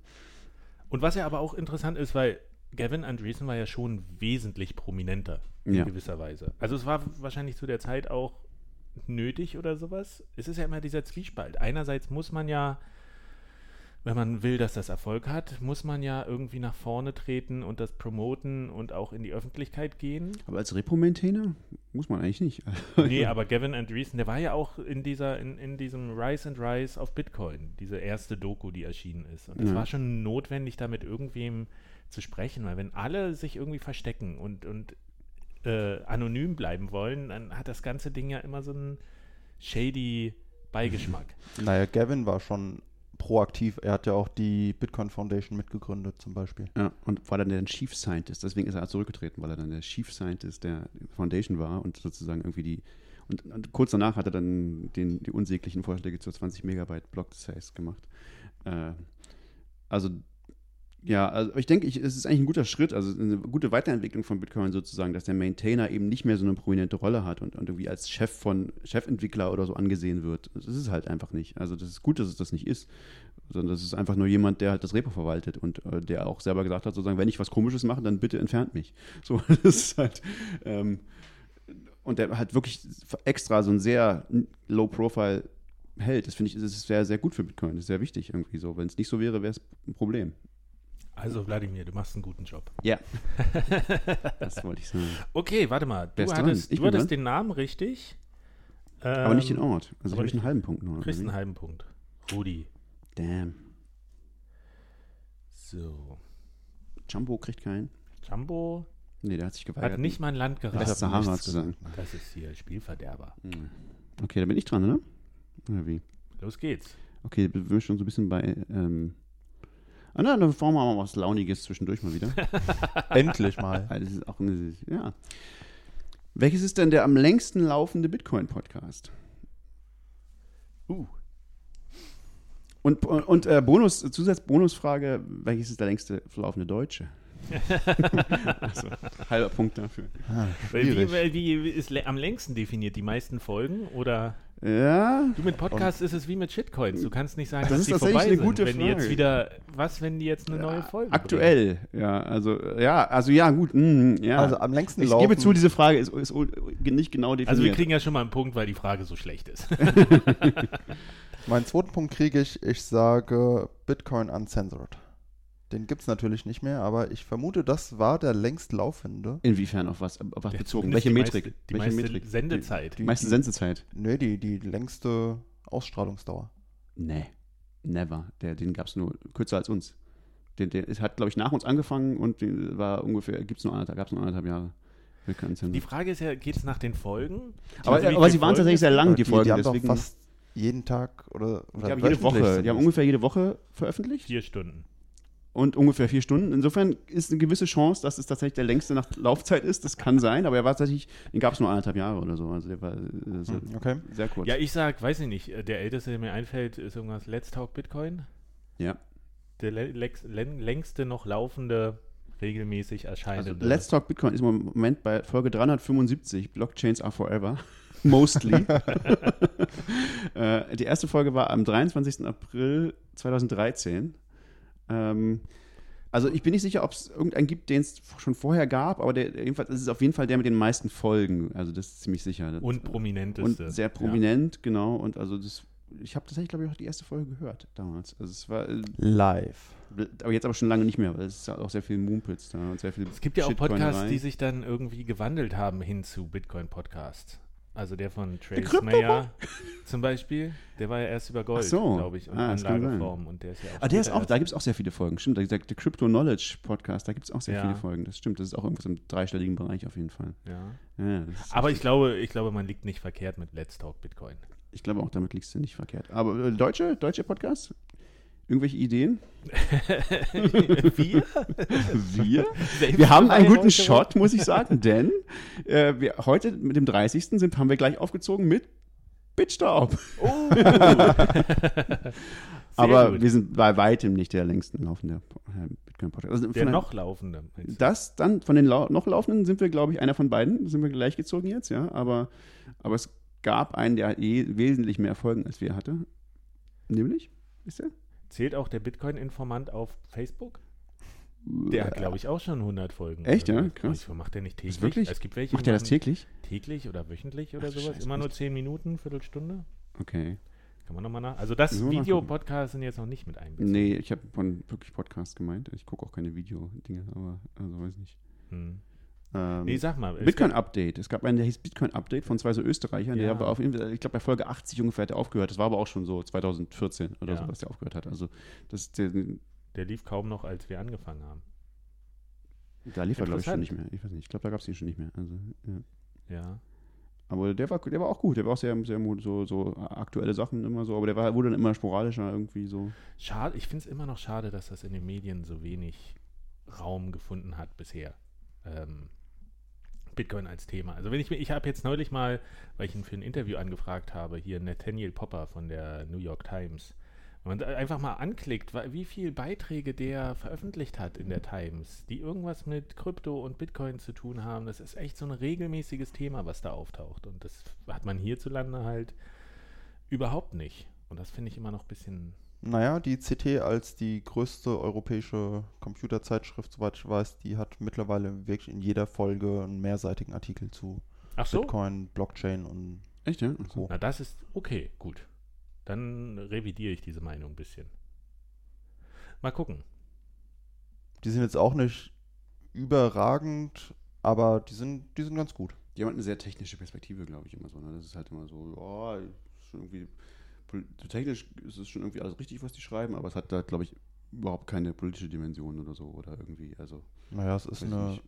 Und was ja aber auch interessant ist, weil Gavin Andreessen war ja schon wesentlich prominenter in Ja. gewisser Weise. Also es war wahrscheinlich zu der Zeit auch nötig oder sowas. Es ist ja immer dieser Zwiespalt. Einerseits muss man ja wenn man will, dass das Erfolg hat, muss man ja irgendwie nach vorne treten und das promoten und auch in die Öffentlichkeit gehen. Aber als Repo-Maintainer muss man eigentlich nicht. nee, aber Gavin Andreessen, der war ja auch in dieser, in, in diesem Rise and Rise auf Bitcoin, diese erste Doku, die erschienen ist. Und es Ja. war schon notwendig, da mit irgendwem zu sprechen, weil wenn alle sich irgendwie verstecken und, und äh, anonym bleiben wollen, dann hat das ganze Ding ja immer so einen shady Beigeschmack. Naja, Gavin war schon proaktiv. Er hat ja auch die Bitcoin Foundation mitgegründet, zum Beispiel. Ja, und war dann der Chief Scientist. Deswegen ist er zurückgetreten, weil er dann der Chief Scientist der Foundation war und sozusagen irgendwie die. Und, und kurz danach hat er dann den, die unsäglichen Vorschläge zur 20 Megabyte Block Size gemacht. Äh, also, ja, also ich denke, ich, es ist eigentlich ein guter Schritt, also eine gute Weiterentwicklung von Bitcoin sozusagen, dass der Maintainer eben nicht mehr so eine prominente Rolle hat und, und irgendwie als Chef von Chefentwickler oder so angesehen wird. Das ist es halt einfach nicht. Also das ist gut, dass es das nicht ist, sondern das ist einfach nur jemand, der halt das Repo verwaltet und äh, der auch selber gesagt hat, sozusagen, wenn ich was Komisches mache, dann bitte entfernt mich. So, das ist halt ähm, und der halt wirklich extra so ein sehr low profile hält. Das finde ich, das ist sehr, sehr gut für Bitcoin. Das ist sehr wichtig irgendwie so. Wenn es nicht so wäre, wäre es ein Problem. Also, Wladimir, du machst einen guten Job. Ja. das wollte ich sagen. Okay, warte mal. Du hattest, Ich du hattest den Namen richtig. Aber nicht den Ähm, Ort. Also aber habe ich einen halben Punkt nur. Du kriegst einen halben Punkt. Rudi. Damn. So. Jumbo kriegt keinen. Jumbo Nee, der hat sich geweigert. hat nicht mal ein Land geraten. West Sahara zu sagen. Das ist hier Spielverderber. Hm. Okay, da bin ich dran, oder? Oder wie? Los geht's. Okay, wir sind schon so ein bisschen bei. Ähm, na, dann fahren wir mal was Launiges zwischendurch mal wieder. Endlich mal. Das ist auch eine, ja. Welches ist denn der am längsten laufende Bitcoin-Podcast? Uh. Und, und äh, Bonus, Zusatzbonusfrage, welches ist der längste laufende Deutsche? also, halber Punkt dafür. Ah. Wie, wie, wie ist am längsten definiert? Die meisten Folgen? Oder Ja, du mit Podcasts ist es wie mit Shitcoins. Du kannst nicht sagen, Das dass ist die tatsächlich vorbei eine sind. gute wenn die jetzt Frage. wieder, was, wenn die jetzt eine neue Folge aktuell. Ja, also, ja, also ja, gut. mm, ja. Also am längsten ich laufen. gebe zu, diese Frage ist, ist nicht genau definiert. Also wir kriegen ja schon mal einen Punkt, weil die Frage so schlecht ist. Meinen zweiten Punkt kriege ich, ich sage Bitcoin Uncensored. Den gibt es natürlich nicht mehr, aber ich vermute, das war der längst laufende. Inwiefern auf was, auf was bezogen? Welche die Metrik? Meiste, die Welche meiste Metrik? Sendezeit. Die, Meiste die, Sensezeit? Nee, die, die längste Ausstrahlungsdauer. Nee, never. Der, den gab es nur kürzer als uns. Den, der es hat, glaube ich, nach uns angefangen und den war ungefähr, gibt's nur anderthalb, gab es nur anderthalb Jahre. Die. Frage ist ja, geht es nach den Folgen? Aber, Also aber sie waren Folgen tatsächlich sehr lang, die, die, Folgen. die haben deswegen, doch fast jeden Tag oder, oder die haben jede Woche, die haben ungefähr jede Woche veröffentlicht Vier Stunden. Und ungefähr vier Stunden. Insofern ist eine gewisse Chance, dass es tatsächlich der längste nach Laufzeit ist. Das kann sein, aber er war tatsächlich, den gab es nur anderthalb Jahre oder so. Also der war äh, so Hm, Okay. sehr kurz. Ja, ich sag, weiß ich nicht, äh, der älteste, der mir einfällt, ist irgendwas Let's Talk Bitcoin. Ja. Der längste noch laufende, regelmäßig Also erscheinende. Let's Talk Bitcoin ist im Moment bei Folge 375. Blockchains are forever. Mostly. äh, die erste Folge war am 23. April 2013. Ähm, also ich bin nicht sicher, ob es irgendeinen gibt, den es schon vorher gab, aber der, jedenfalls ist es auf jeden Fall der mit den meisten Folgen. Also das ist ziemlich sicher. Das- und prominenteste. und sehr prominent, genau. Und also das, ich habe tatsächlich, glaube ich, auch die erste Folge gehört damals. Also es war, äh, Live. aber jetzt aber schon lange nicht mehr, weil es ist auch sehr viel Mumpitz da und sehr viel Es gibt ja auch Podcasts, die sich dann irgendwie gewandelt haben hin zu Bitcoin-Podcasts. Also der von Trace Mayer zum Beispiel, der war ja erst über Gold, so. glaube ich, und Ah, das kann sein. Anlageform. Und der ist ja auch Ah, der ist auch, da gibt es auch sehr viele Folgen. Stimmt, der, der, der Crypto Knowledge Podcast, da gibt es auch sehr Ja. viele Folgen. Das stimmt, das ist auch irgendwas im dreistelligen Bereich auf jeden Fall. Ja. Ja, Aber ich glaube, ich glaube, man liegt nicht verkehrt mit Let's Talk Bitcoin. ich glaube auch, damit liegst du nicht verkehrt. Aber äh, deutsche, deutsche Podcasts? Irgendwelche Ideen? Wir? Wir? Wir haben einen guten? Shot, muss ich sagen, denn äh, wir, heute mit dem 30. Sind, haben wir gleich aufgezogen mit Bitstaub. Oh. Aber gut. wir sind bei weitem nicht der längsten laufende äh, Bitcoin-Podcast. Also Der noch laufende. Das dann, von den lau noch laufenden sind wir, glaube ich, einer von beiden. Sind wir gleichgezogen jetzt, ja. Aber, aber es gab einen, der eh wesentlich mehr Folgen als wir hatte. Nämlich, ist der? Zählt auch der Bitcoin-Informant auf Facebook? Der hat, glaube ich, auch schon 100 Folgen. Echt, ja? Krass. Weiß, Macht der nicht täglich? Ist wirklich? Es gibt welche, Macht der das täglich? täglich oder wöchentlich oder Ach sowas? Scheiße, Immer nur echt? 10 Minuten, Viertelstunde? Okay. Kann man nochmal nach. Also das Videopodcast sind jetzt noch nicht mit einbezogen. Nee, ich habe von wirklich Podcast gemeint. Ich gucke auch keine Video-Dinge, aber also weiß nicht. Hm. Ähm, Nee, sag mal. Bitcoin-Update. Es gab einen, der hieß Bitcoin-Update von zwei so Österreichern. Ja. Der war auf, jeden Fall- ich glaube, bei Folge 80 ungefähr hat er aufgehört. Das war aber auch schon so 2014 oder Ja. so, dass der aufgehört hat. Also das, der, Der lief kaum noch, als wir angefangen haben. da lief er, glaube ich, schon nicht mehr. Ich weiß nicht. Ich glaube, da gab es ihn schon nicht mehr. Also, ja. Ja. Aber der war, der war auch gut. Der war auch sehr, sehr so, so aktuelle Sachen immer so. Aber der war, wurde dann immer sporadischer irgendwie so. Schade, ich finde es immer noch schade, dass das in den Medien so wenig Raum gefunden hat bisher. Ähm, Bitcoin als Thema. Also wenn ich mir, ich habe jetzt neulich mal, weil ich ihn für ein Interview angefragt habe, hier Nathaniel Popper von der New York Times. Wenn man einfach mal anklickt, wie viele Beiträge der veröffentlicht hat in der Times, die irgendwas mit Krypto und Bitcoin zu tun haben, das ist echt so ein regelmäßiges Thema, was da auftaucht. Und das hat man hierzulande halt überhaupt nicht. Und das finde ich immer noch ein bisschen Naja, die CT als die größte europäische Computerzeitschrift, soweit ich weiß, die hat mittlerweile wirklich in jeder Folge einen mehrseitigen Artikel zu Ach so? Bitcoin, Blockchain und Echt, ja? Co. Na, das ist okay, gut. Dann revidiere ich diese Meinung ein bisschen. Mal gucken. Die sind jetzt auch nicht überragend, aber die sind, die sind ganz gut. Die haben halt eine sehr technische Perspektive, glaube ich, immer so. Ne? Das ist halt immer so, schon irgendwie, technisch ist es schon irgendwie alles richtig, was die schreiben, aber es hat da, glaube ich, überhaupt keine politische Dimension oder so. Oder irgendwie, also, Naja, es ist eine nicht.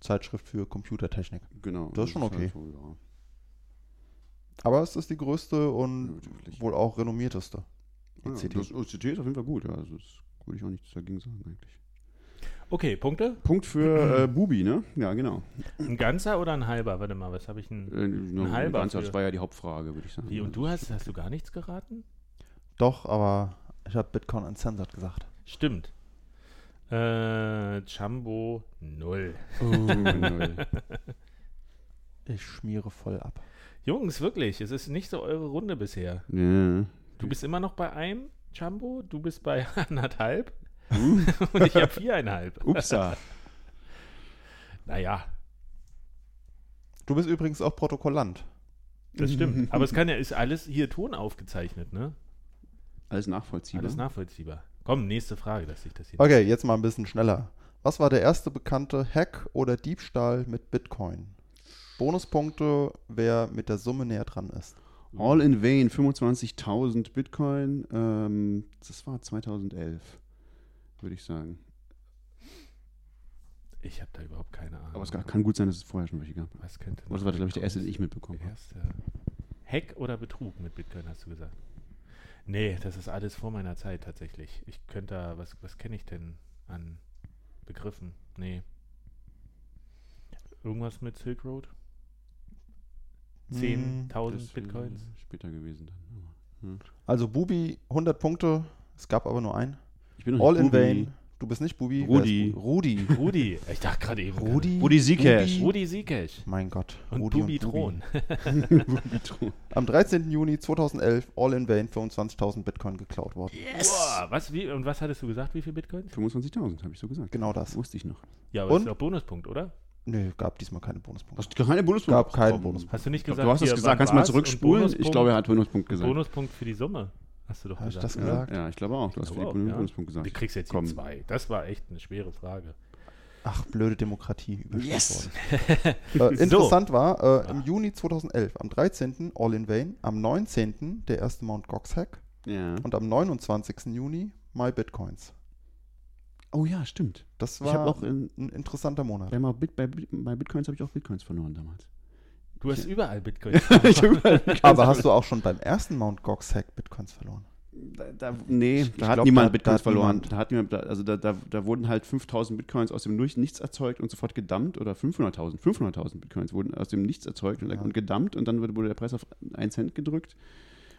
Zeitschrift für Computertechnik. genau. Das ist schon okay. Halt so, ja. Aber es ist die größte und Ja, wohl auch renommierteste. Ja, CT. das OCT ist auf jeden Fall gut, ja. Also, das würde ich auch nichts dagegen sagen, eigentlich. Okay, Punkte? Punkt für äh, Bubi, ne? Ja, genau. Ein ganzer oder ein halber? Warte mal, was habe ich Äh, denn? nur halber ganz, für- das war ja die Hauptfrage, würde ich sagen. Wie, und du hast, hast du gar nichts geraten? Doch, aber ich habe Bitcoin Uncensored gesagt. Stimmt. Äh, Jumbo 0. Oh, null. Ich schmiere voll ab. Jungs, wirklich, es ist nicht so eure Runde bisher. ja. Du bist immer noch bei einem Jumbo, du bist bei anderthalb Uh, und ich habe viereinhalb. upsa. Naja, Du bist übrigens auch Protokollant. das stimmt. Aber es kann ja, ist alles hier Ton aufgezeichnet, ne? Alles nachvollziehbar. Alles nachvollziehbar. Komm, nächste Frage, dass ich das hier. Okay, jetzt mal ein bisschen schneller. Was war der erste bekannte Hack oder Diebstahl mit Bitcoin? Bonuspunkte, wer mit der Summe näher dran ist. All in vain, 25.000 Bitcoin. Ähm, das war 2011, würde ich sagen. Ich habe da überhaupt keine Ahnung. Aber es kann, kann gut sein, dass es vorher schon welche gab. Was könnte Aber das war, glaube ich, der erste, den ich mitbekommen habe. Hack oder Betrug mit Bitcoin, hast du gesagt? Nee, das ist alles vor meiner Zeit tatsächlich. Ich könnte da, was, was kenne ich denn an Begriffen? Nee. Irgendwas mit Silk Road? Hm, 10.000 Das wäre Bitcoins? Später gewesen dann. Hm. Also Bubi 100 Punkte, es gab aber nur einen. Ich bin All in Bubi. vain. Du bist nicht Bubi. Rudi. Rudi. Rudi. Ich dachte gerade eben. Rudi. Rudi Siekesch. Rudi Siekesch. Mein Gott. Und Rudi Bubi Thron. Bubi-Thron. Am 13. Juni 2011 All in vain 25.000 Bitcoin geklaut worden. Wow, was, wie, und was hattest du gesagt? Wie viel Bitcoins? 25.000, habe ich so gesagt. Genau das. Wusste ich noch. Ja, aber Und? ist doch Bonuspunkt, oder? Nö, gab diesmal keine Bonuspunkte. Hast du keine Bonuspunkte? Gab keinen? Bonuspunkt. Hast du nicht Ich glaub, gesagt? Du hast es gesagt, kannst du mal? Und zurückspulen? Ich glaube, er hat Bonuspunkt gesagt. Bonuspunkt für die Summe. Hast du doch Habe ich gesagt. das oder? gesagt? Ja, ich glaube auch. Du hast glaube für die auch, ja. Bonuspunkt gesagt. Du kriegst jetzt Komm. hier zwei. Das war echt eine schwere Frage. Ach, blöde Demokratie. Yes! Äh, interessant war, äh, im Juni 2011, am 13. All in vain, am 19. der erste Mt. Gox Hack Ja. und am 29. Juni My Bitcoins. Oh ja, stimmt. Das Ich habe war auch in, ein interessanter Monat. bei, Bit, bei, bei Bitcoins habe ich auch Bitcoins verloren damals. Du hast Ja. überall Bitcoin. ich hab überall Bitcoins Aber hast du auch schon beim ersten Mt. Gox Hack Bitcoins verloren? Da, da, nee, da hat glaub, niemand da- Bitcoins hat verloren. niemand. Da hat niemand, also da, da, da wurden halt 5000 Bitcoins aus dem Nichts erzeugt und sofort gedumpt oder 500.000. 500.000 Bitcoins wurden aus dem Nichts erzeugt und, Ja. und gedumpt und dann wurde, wurde der Preis auf 1 Cent gedrückt.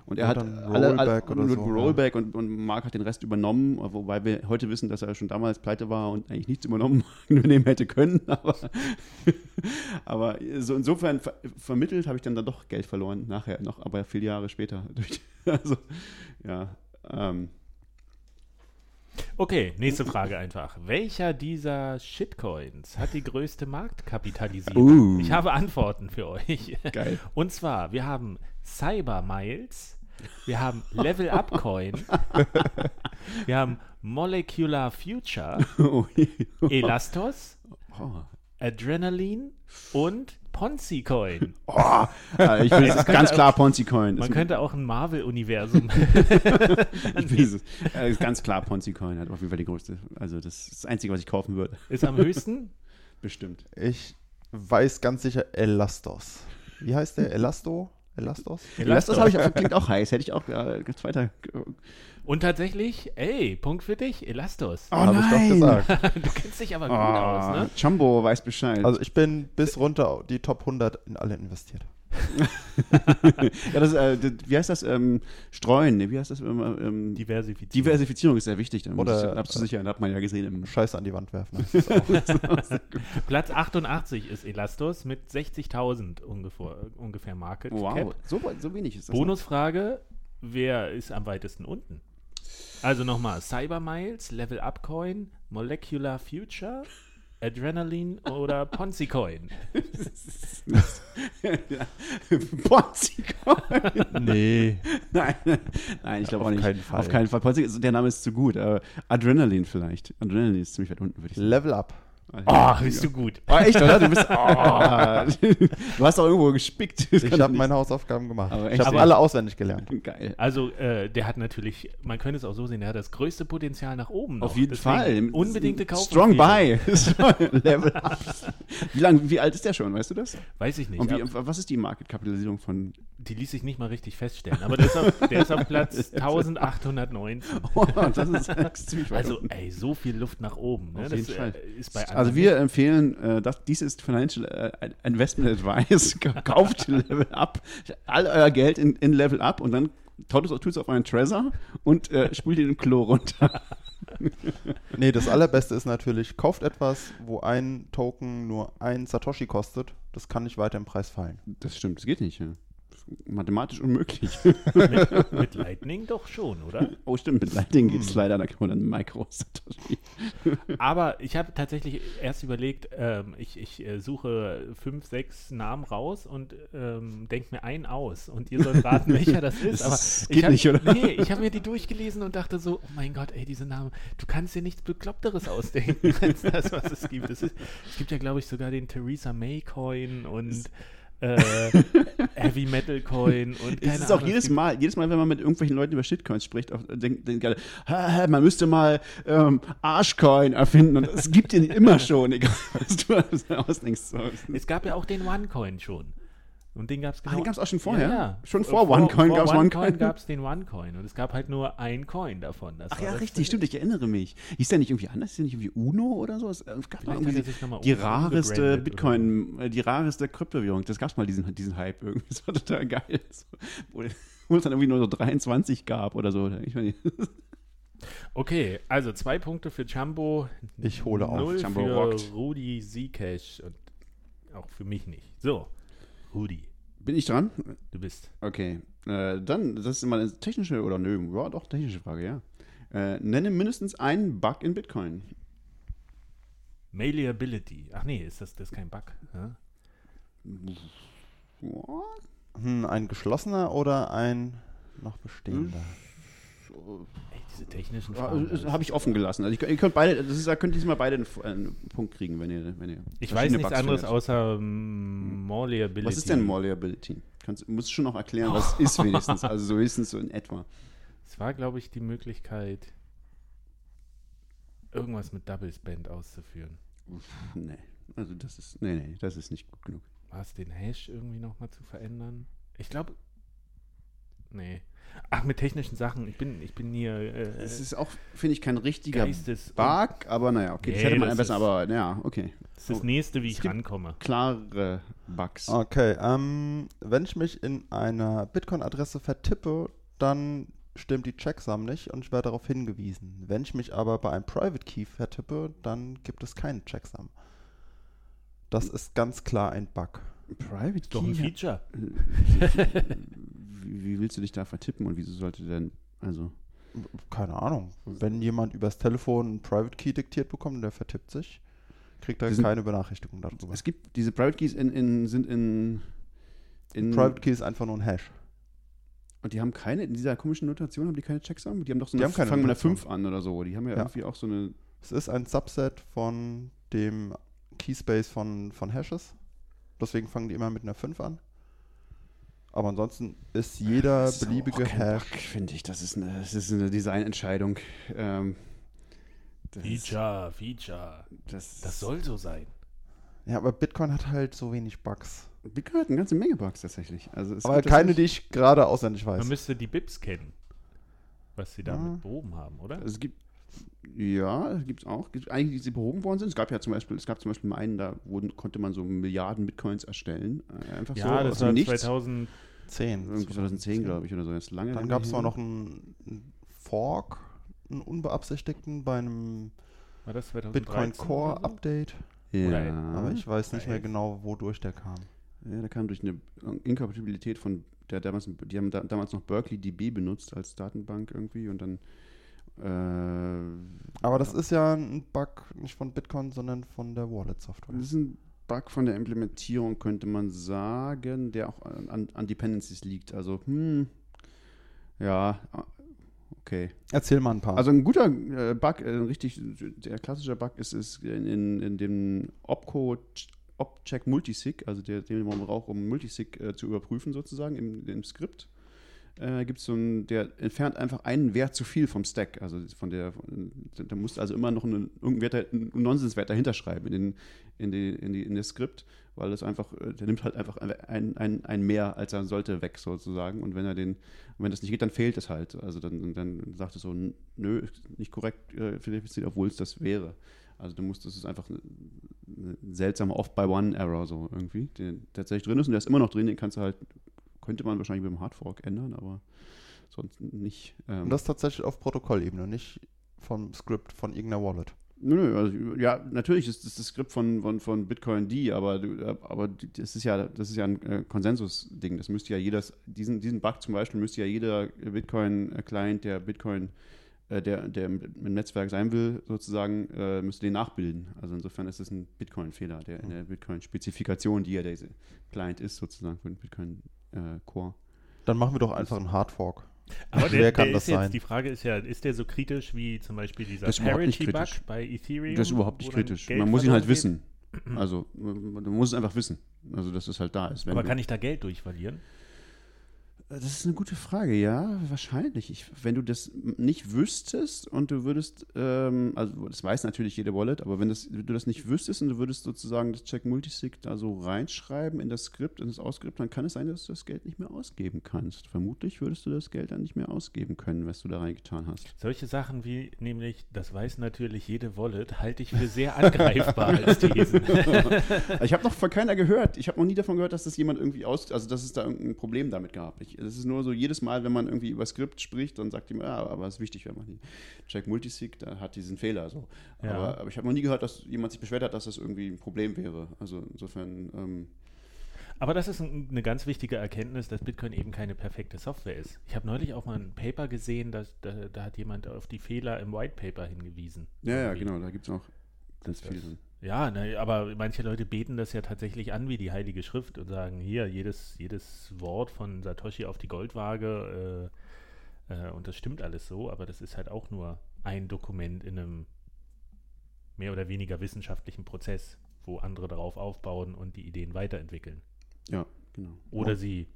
Und er hat alle, alle, Rollback oder nur so, ja. Rollback und, und Mark hat den Rest übernommen, wobei wir heute wissen, dass er schon damals pleite war und eigentlich nichts übernommen übernehmen hätte können. Aber, aber so insofern ver vermittelt habe ich dann, dann doch Geld verloren, nachher noch, aber viele Jahre später. Also, ja. Ähm, Okay, nächste Frage einfach. Welcher dieser Shitcoins hat die größte Marktkapitalisierung? Uh. Ich habe Antworten für euch. Geil. Und zwar, wir haben Cyber Miles, Wir haben Level Up Coin. wir haben Molecular Future, Elastos, oh. Adrenaline und Ponzi Coin. Oh, äh, ich will es ganz klar Ponzi Coin. Man könnte auch ein Marvel-Universum. ich will es, äh, ist ganz klar Ponzi Coin hat auf jeden Fall die größte. Also das ist das Einzige, was ich kaufen würde. ist am höchsten. Bestimmt. Ich weiß ganz sicher Elastos. Wie heißt der? Elasto? Elastos? Das habe ich klingt auch heiß. Hätte ich auch äh, weiter. Und tatsächlich, ey, Punkt für dich, Elastos. Oh Habe ich doch gesagt. Du kennst dich aber gut Oh, aus, ne? Jumbo weiß Bescheid. Also ich bin bis runter die Top 100 in alle investiert. ja, das, äh, das, wie heißt das? Ähm, Streuen. Nee, wie heißt das? Ähm, ähm, Diversifizieren. Diversifizierung ist sehr wichtig. Um Oder- abzusichern. hat man ja gesehen. Im Scheiße an die Wand werfen. Platz 88 ist Elastos mit 60.000 ungefähr, ungefähr Market wow, Cap. so, so wenig ist das. Bonusfrage, wer ist am weitesten unten? Also nochmal, Cyber Miles, Level Up Coin, Molecular Future, Adrenaline oder Ponzi Coin? Ponzi Coin. nee. Nein, nein, ich glaube Auf auch nicht. keinen Fall. Auf keinen Fall. Ponzi, der Name ist zu gut. Aber Adrenaline vielleicht. Adrenaline ist ziemlich weit unten, würde ich sagen. Level up. Oh, bist du gut. Oh, echt, oder? Du bist. Oh. du hast doch irgendwo gespickt. Ich habe meine Hausaufgaben gemacht. Aber ich habe alle auswendig gelernt. Geil. Also, äh, der hat natürlich, man könnte es auch so sehen, der hat das größte Potenzial nach oben. Noch. Auf jeden Deswegen Fall. Unbedingte Kauf. Strong Buy. Level up. Wie, lang, wie alt ist der schon, weißt du das? Weiß ich nicht. Und wie, was ist die Marketkapitalisierung von. die ließ sich nicht mal richtig feststellen. Aber der ist auf, der ist auf Platz 1819. Oh, das ist ziemlich weit Also, unten. ey, so viel Luft nach oben. Ne? Auf das jeden Fall. Äh, ist bei Also anderen wir empfehlen, äh, dass, dies ist Financial äh, Investment Advice. Kauft Level Up, all euer Geld in, in Level Up und dann tut es, tut es auf euren Treasure und äh, spült ihn im Klo runter. Nee, das allerbeste ist natürlich, kauft etwas, wo ein Token nur ein Satoshi kostet. Das kann nicht weiter im Preis fallen. Das stimmt, das geht nicht. Ja. Mathematisch unmöglich. mit, mit Lightning doch schon, oder? oh, stimmt, mit Lightning geht es leider, da kann man dann Micro Satoshi. Aber ich habe tatsächlich erst überlegt, ähm, ich, ich äh, suche fünf, sechs Namen raus und ähm, denke mir einen aus. Und ihr sollt raten, welcher das ist. Das Aber ist- ich geht hab, nicht, oder? Nee, ich habe mir die durchgelesen und dachte so, oh mein Gott, ey, diese Namen, du kannst dir nichts Bekloppteres ausdenken als das, was es gibt. Es, ist, es gibt ja, glaube ich, sogar den Theresa May Coin und äh, Heavy Metal Coin und Es ist auch Ahnung, jedes Mal, jedes Mal, wenn man mit irgendwelchen Leuten über Shitcoins spricht, denkt denk alle, "Ha, ha, man müsste mal ähm, Arschcoin erfinden und es gibt den immer schon, egal was du ausdenkst. Es gab ja auch den OneCoin schon. Und den gab es Ah, genau. den gab's auch schon vorher? Ja, ja. Schon vor OneCoin vor gab's OneCoin? gab es den OneCoin. Und es gab halt nur ein Coin davon. Das Ach war ja, das- richtig, stimmt, ich erinnere mich. Hieß der nicht irgendwie anders? Hieß der nicht irgendwie Uno oder so? Es äh, gab mal irgendwie die rareste Bitcoin, äh, die rareste Kryptowährung. Das gab es mal, diesen, diesen Hype irgendwie. Das war total geil. So, wo, wo es dann irgendwie nur so 23 gab oder so. Ich meine, Okay, also zwei Punkte für Jumbo. Ich hole auf. Null Jumbo für rockt. Rudi Zcash und auch für mich nicht. So, Rudi, bin ich dran? du bist. Okay, äh, dann, das ist immer eine technische, oder nö, ja doch, technische Frage, ja. Äh, nenne mindestens einen Bug in Bitcoin. Malleability. Ach nee, ist das, das ist kein Bug. Ja? What? Hm, ein geschlossener oder ein noch bestehender? Diese technischen Ja, Fragen. das habe ich offen gelassen. Also ich, ihr könnt beide, das ist, da könnt ihr diesmal beide einen, einen Punkt kriegen, wenn ihr, wenn ihr ich weiß nichts Bugs anderes findet. außer mm, Malleability. Was ist denn Malleability? Kannst, musst schon noch erklären, was es ist wenigstens. Also so wenigstens so in etwa. Es war, glaube ich, die Möglichkeit, irgendwas mit Double Spend auszuführen. Nee. Also das ist, nee, nee, das ist nicht gut genug. War es den Hash irgendwie nochmal zu verändern? Ich glaube. Nee. Ach, mit technischen Sachen. Ich bin, ich bin hier. Äh, Es ist auch, finde ich, kein richtiger Geistes. Bug, aber naja, okay, das Nee, hätte man das besser, ist- aber naja, okay. Das ist das nächste, wie Es ich gibt- rankomme. Klare Bugs. Okay, ähm, wenn ich mich in einer Bitcoin-Adresse vertippe, dann stimmt die Checksum nicht und ich werde darauf hingewiesen. Wenn ich mich aber bei einem Private Key vertippe, dann gibt es keine Checksum. Das ist ganz klar ein Bug. Private Doch ein Key? Feature. Wie, willst du dich da vertippen und wieso sollte denn, also, Keine Ahnung. Wenn jemand übers Telefon einen Private Key diktiert bekommt und der vertippt sich, kriegt er Die sind- keine Benachrichtigung darüber. es gibt, diese Private Keys in, in, sind in, in Private Key ist einfach nur ein Hash. Und die haben keine, in dieser komischen Notation haben die keine Checksum? Die haben doch so Die eine, haben keine fangen mit einer Notation. 5 an oder so. Die haben ja, Ja. irgendwie auch so eine. Es ist ein Subset von dem Keyspace von, von Hashes. Deswegen fangen die immer mit einer 5 an. Aber ansonsten ist jeder Das ist beliebige Hash. Finde ich. Das ist eine, das ist eine Designentscheidung. Ähm, Feature, Feature. Das, Das soll so sein. Ja, aber Bitcoin hat halt so wenig Bugs. Bitcoin hat eine ganze Menge Bugs tatsächlich. Also es Aber keine, die ich gerade auswendig weiß. Man müsste die Bips kennen, was sie damit Ja. behoben haben, oder? Es gibt, ja, gibt es auch. Gibt einige, die behoben worden sind. Es gab ja zum Beispiel, es gab zum Beispiel einen, da wurden, konnte man so Milliarden Bitcoins erstellen. Äh, Einfach so ja, das war Nichts. 2000. 10. Irgendwie 2010, glaube ich, oder so. Das ist lange, Dann gab es mal noch einen, Fork, einen unbeabsichtigten bei einem War das 2013? Bitcoin Core oder so? Update. Ja, Oder- Aber ich weiß nicht mehr genau, wodurch der kam. ja, der kam durch eine Inkompatibilität von der damals, die haben da, damals noch Berkeley DB benutzt als Datenbank irgendwie und dann Aber das ist ja ein Bug nicht von Bitcoin, sondern von der Wallet-Software. Das ist ein Bug von der Implementierung, könnte man sagen, der auch an, an Dependencies liegt. Also, hm, ja, okay. Erzähl mal ein paar. Also ein guter äh, Bug, äh, ein richtig, der klassische Bug ist, ist in, in, in dem Opcode Object Multisig, also der, den man braucht, um Multisig äh, zu überprüfen sozusagen im, im Skript. Äh, gibt so ein, der entfernt einfach einen Wert zu viel vom Stack. Also von der, da musst du also immer noch einen, irgendeinen Wert, einen Nonsenswert dahinter schreiben in, den, in, die, in, die, in das Skript, weil es einfach, äh, der nimmt halt einfach ein, ein, ein mehr, als er sollte, weg sozusagen. Und wenn er den, wenn das nicht geht, dann fehlt es halt. Also dann, dann sagt es so, nö, nicht korrekt äh, für Defizit, obwohl es das wäre. Also du musst, das ist einfach eine, eine seltsame Off-by-One-Error so irgendwie, der tatsächlich drin ist und der ist immer noch drin, den kannst du halt, könnte man wahrscheinlich mit dem Hardfork ändern, aber sonst nicht. Ähm, Und das tatsächlich auf Protokollebene, nicht vom Skript von irgendeiner Wallet. Nö, nö, also, ja, natürlich ist das das Skript von, von, von Bitcoin D, aber, aber das ist ja, das ist ja ein äh, Konsensus-Ding. Das müsste ja jedes, diesen, diesen Bug zum Beispiel müsste ja jeder Bitcoin-Client, der Bitcoin, äh, der, der im Netzwerk sein will, sozusagen, äh, müsste den nachbilden. Also insofern ist es ein Bitcoin-Fehler, der in der Bitcoin-Spezifikation, die ja der Client ist, sozusagen für den Bitcoin-Core. Dann machen wir doch einfach einen Hardfork. Aber Wer der, kann der das jetzt, sein? die Frage ist ja, ist der so kritisch wie zum Beispiel dieser Parity-Bug bei Ethereum? Das ist überhaupt nicht kritisch. Man muss ihn halt verloren wissen. Also, man man muss es einfach wissen. Also, dass es halt da ist. geht? Wenn Aber kann ich da Geld durchverlieren? Das ist eine gute Frage, ja, wahrscheinlich. Ich, wenn du das nicht wüsstest und du würdest, ähm, also das weiß natürlich jede Wallet, aber wenn, das, wenn du das nicht wüsstest und du würdest sozusagen das Check Multisig da so reinschreiben in das Skript, in das Ausskript, dann kann es sein, dass du das Geld nicht mehr ausgeben kannst. Vermutlich würdest du das Geld dann nicht mehr ausgeben können, was du da reingetan hast. Solche Sachen wie nämlich, das weiß natürlich jede Wallet, halte ich für sehr angreifbar als Thesen. ich habe noch von keiner gehört. Ich habe noch nie davon gehört, dass das jemand irgendwie aus, also dass es da irgendein Problem damit gab. Ich, das ist nur so jedes Mal, wenn man irgendwie über Skript spricht, dann sagt jemand, ja, aber es ist wichtig, wenn man die Check Multisig, da hat diesen Fehler so. Ja. Aber, aber ich habe noch nie gehört, dass jemand sich beschwert hat, dass das irgendwie ein Problem wäre. Also insofern, ähm, Aber das ist ein, eine ganz wichtige Erkenntnis, dass Bitcoin eben keine perfekte Software ist. Ich habe neulich auch mal ein Paper gesehen, dass, da, da hat jemand auf die Fehler im White Paper hingewiesen. ja, ja, Irgendwie. genau, da gibt es auch Das- viel drin. Ja, ne, aber manche Leute beten das ja tatsächlich an wie die Heilige Schrift und sagen, hier, jedes, jedes Wort von Satoshi auf die Goldwaage äh, äh, und das stimmt alles so, aber das ist halt auch nur ein Dokument in einem mehr oder weniger wissenschaftlichen Prozess, wo andere darauf aufbauen und die Ideen weiterentwickeln Ja, genau. oder sie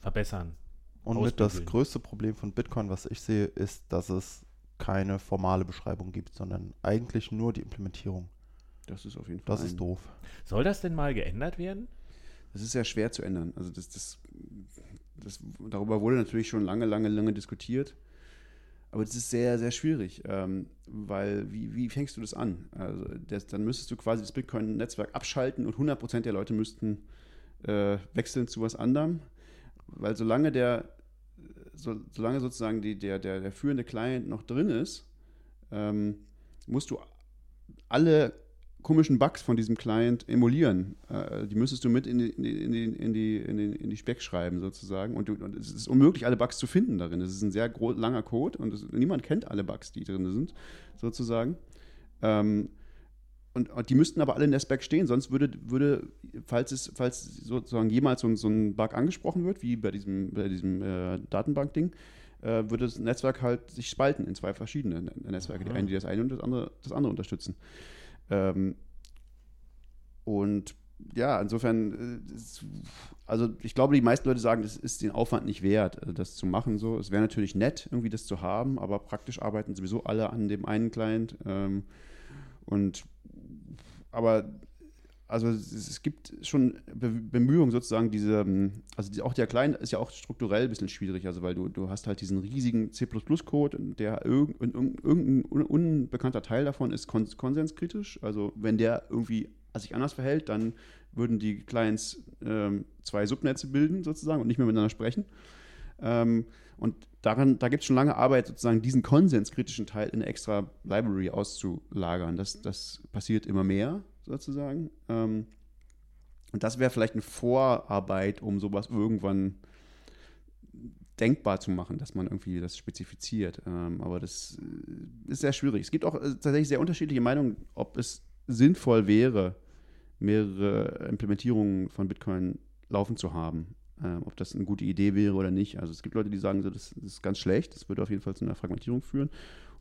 verbessern. Und mit das größte Problem von Bitcoin, was ich sehe, ist, dass es keine formale Beschreibung gibt, sondern eigentlich nur die Implementierung. Das ist auf jeden Fall. Das ist doof. Soll das denn mal geändert werden? Das ist sehr schwer zu ändern. Also das, das, das, darüber wurde natürlich schon lange, lange, lange diskutiert. Aber das ist sehr, sehr schwierig, ähm, weil wie, wie fängst du das an? Also das, dann müsstest du quasi das Bitcoin-Netzwerk abschalten und 100% der Leute müssten äh, wechseln zu was anderem, weil solange der, so, solange sozusagen die, der, der, der führende Client noch drin ist, ähm, musst du alle komischen Bugs von diesem Client emulieren. Äh, die müsstest du mit in die, in die, in die, in die, in die, Speck schreiben sozusagen. Und, und es ist unmöglich, alle Bugs zu finden darin. Es ist ein sehr langer Code und es, niemand kennt alle Bugs, die drin sind, sozusagen. Ähm, und, und die müssten aber alle in der Spec stehen, sonst würde, würde falls es, falls sozusagen jemals so, so ein Bug angesprochen wird, wie bei diesem, bei diesem äh, Datenbank-Ding, äh, würde das Netzwerk halt sich spalten in zwei verschiedene Ne- Netzwerke. Die Aha. eine, die das eine und das andere, das andere unterstützen. Ähm, und ja, insofern, äh, also ich glaube, die meisten Leute sagen, das ist den Aufwand nicht wert, äh, das zu machen. So, es wäre natürlich nett, irgendwie das zu haben, aber praktisch arbeiten sowieso alle an dem einen Client. Ähm, und aber also es, gibt schon Be Bemühungen sozusagen, diese, ähm, also auch der Client ist ja auch strukturell ein bisschen schwierig, also weil du, du hast halt diesen riesigen C++-Code, der irg irgendein un unbekannter Teil davon ist kon konsenskritisch, also wenn der irgendwie sich anders verhält, dann würden die Clients ähm, zwei Subnetze bilden sozusagen und nicht mehr miteinander sprechen. Ähm, und daran, da gibt es schon lange Arbeit, sozusagen diesen konsenskritischen Teil in eine extra Library auszulagern. Das, das passiert immer mehr, sozusagen. Ähm, und das wäre vielleicht eine Vorarbeit, um sowas irgendwann denkbar zu machen, dass man irgendwie das spezifiziert. Ähm, aber das äh, ist sehr schwierig. Es gibt auch äh, tatsächlich sehr unterschiedliche Meinungen, ob es sinnvoll wäre, mehrere Implementierungen von Bitcoin laufen zu haben. Ähm, ob das eine gute Idee wäre oder nicht. Also es gibt Leute, die sagen, so, das, das ist ganz schlecht, das würde auf jeden Fall zu einer Fragmentierung führen.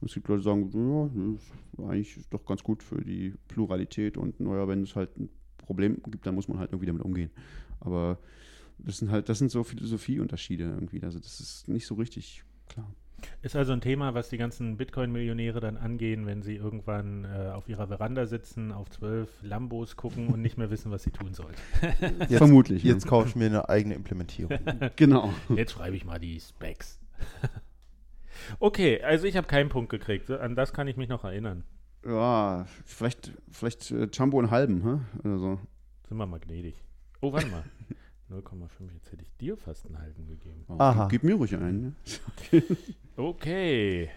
Es gibt Leute, die sagen, ja, das ist eigentlich doch ganz gut für die Pluralität und naja, wenn es halt ein Problem gibt, dann muss man halt irgendwie damit umgehen. Aber das sind halt, das sind so Philosophieunterschiede irgendwie. Also das ist nicht so richtig klar. Ist also ein Thema, was die ganzen Bitcoin-Millionäre dann angehen, wenn sie irgendwann äh, auf ihrer Veranda sitzen, auf zwölf Lambos gucken und nicht mehr wissen, was sie tun sollen. Jetzt, Vermutlich, ja. Jetzt kaufe ich mir eine eigene Implementierung. Genau. Jetzt schreibe ich mal die Specs. Okay, also ich habe keinen Punkt gekriegt. An das kann ich mich noch erinnern. Ja, vielleicht, vielleicht äh, Jumbo einen halben, hä? Oder so. Sind wir mal gnädig. Oh, warte mal. 0,5, jetzt hätte ich dir fast einen halben gegeben. Oh, Aha. Gib, gib mir ruhig einen. Ne? Okay.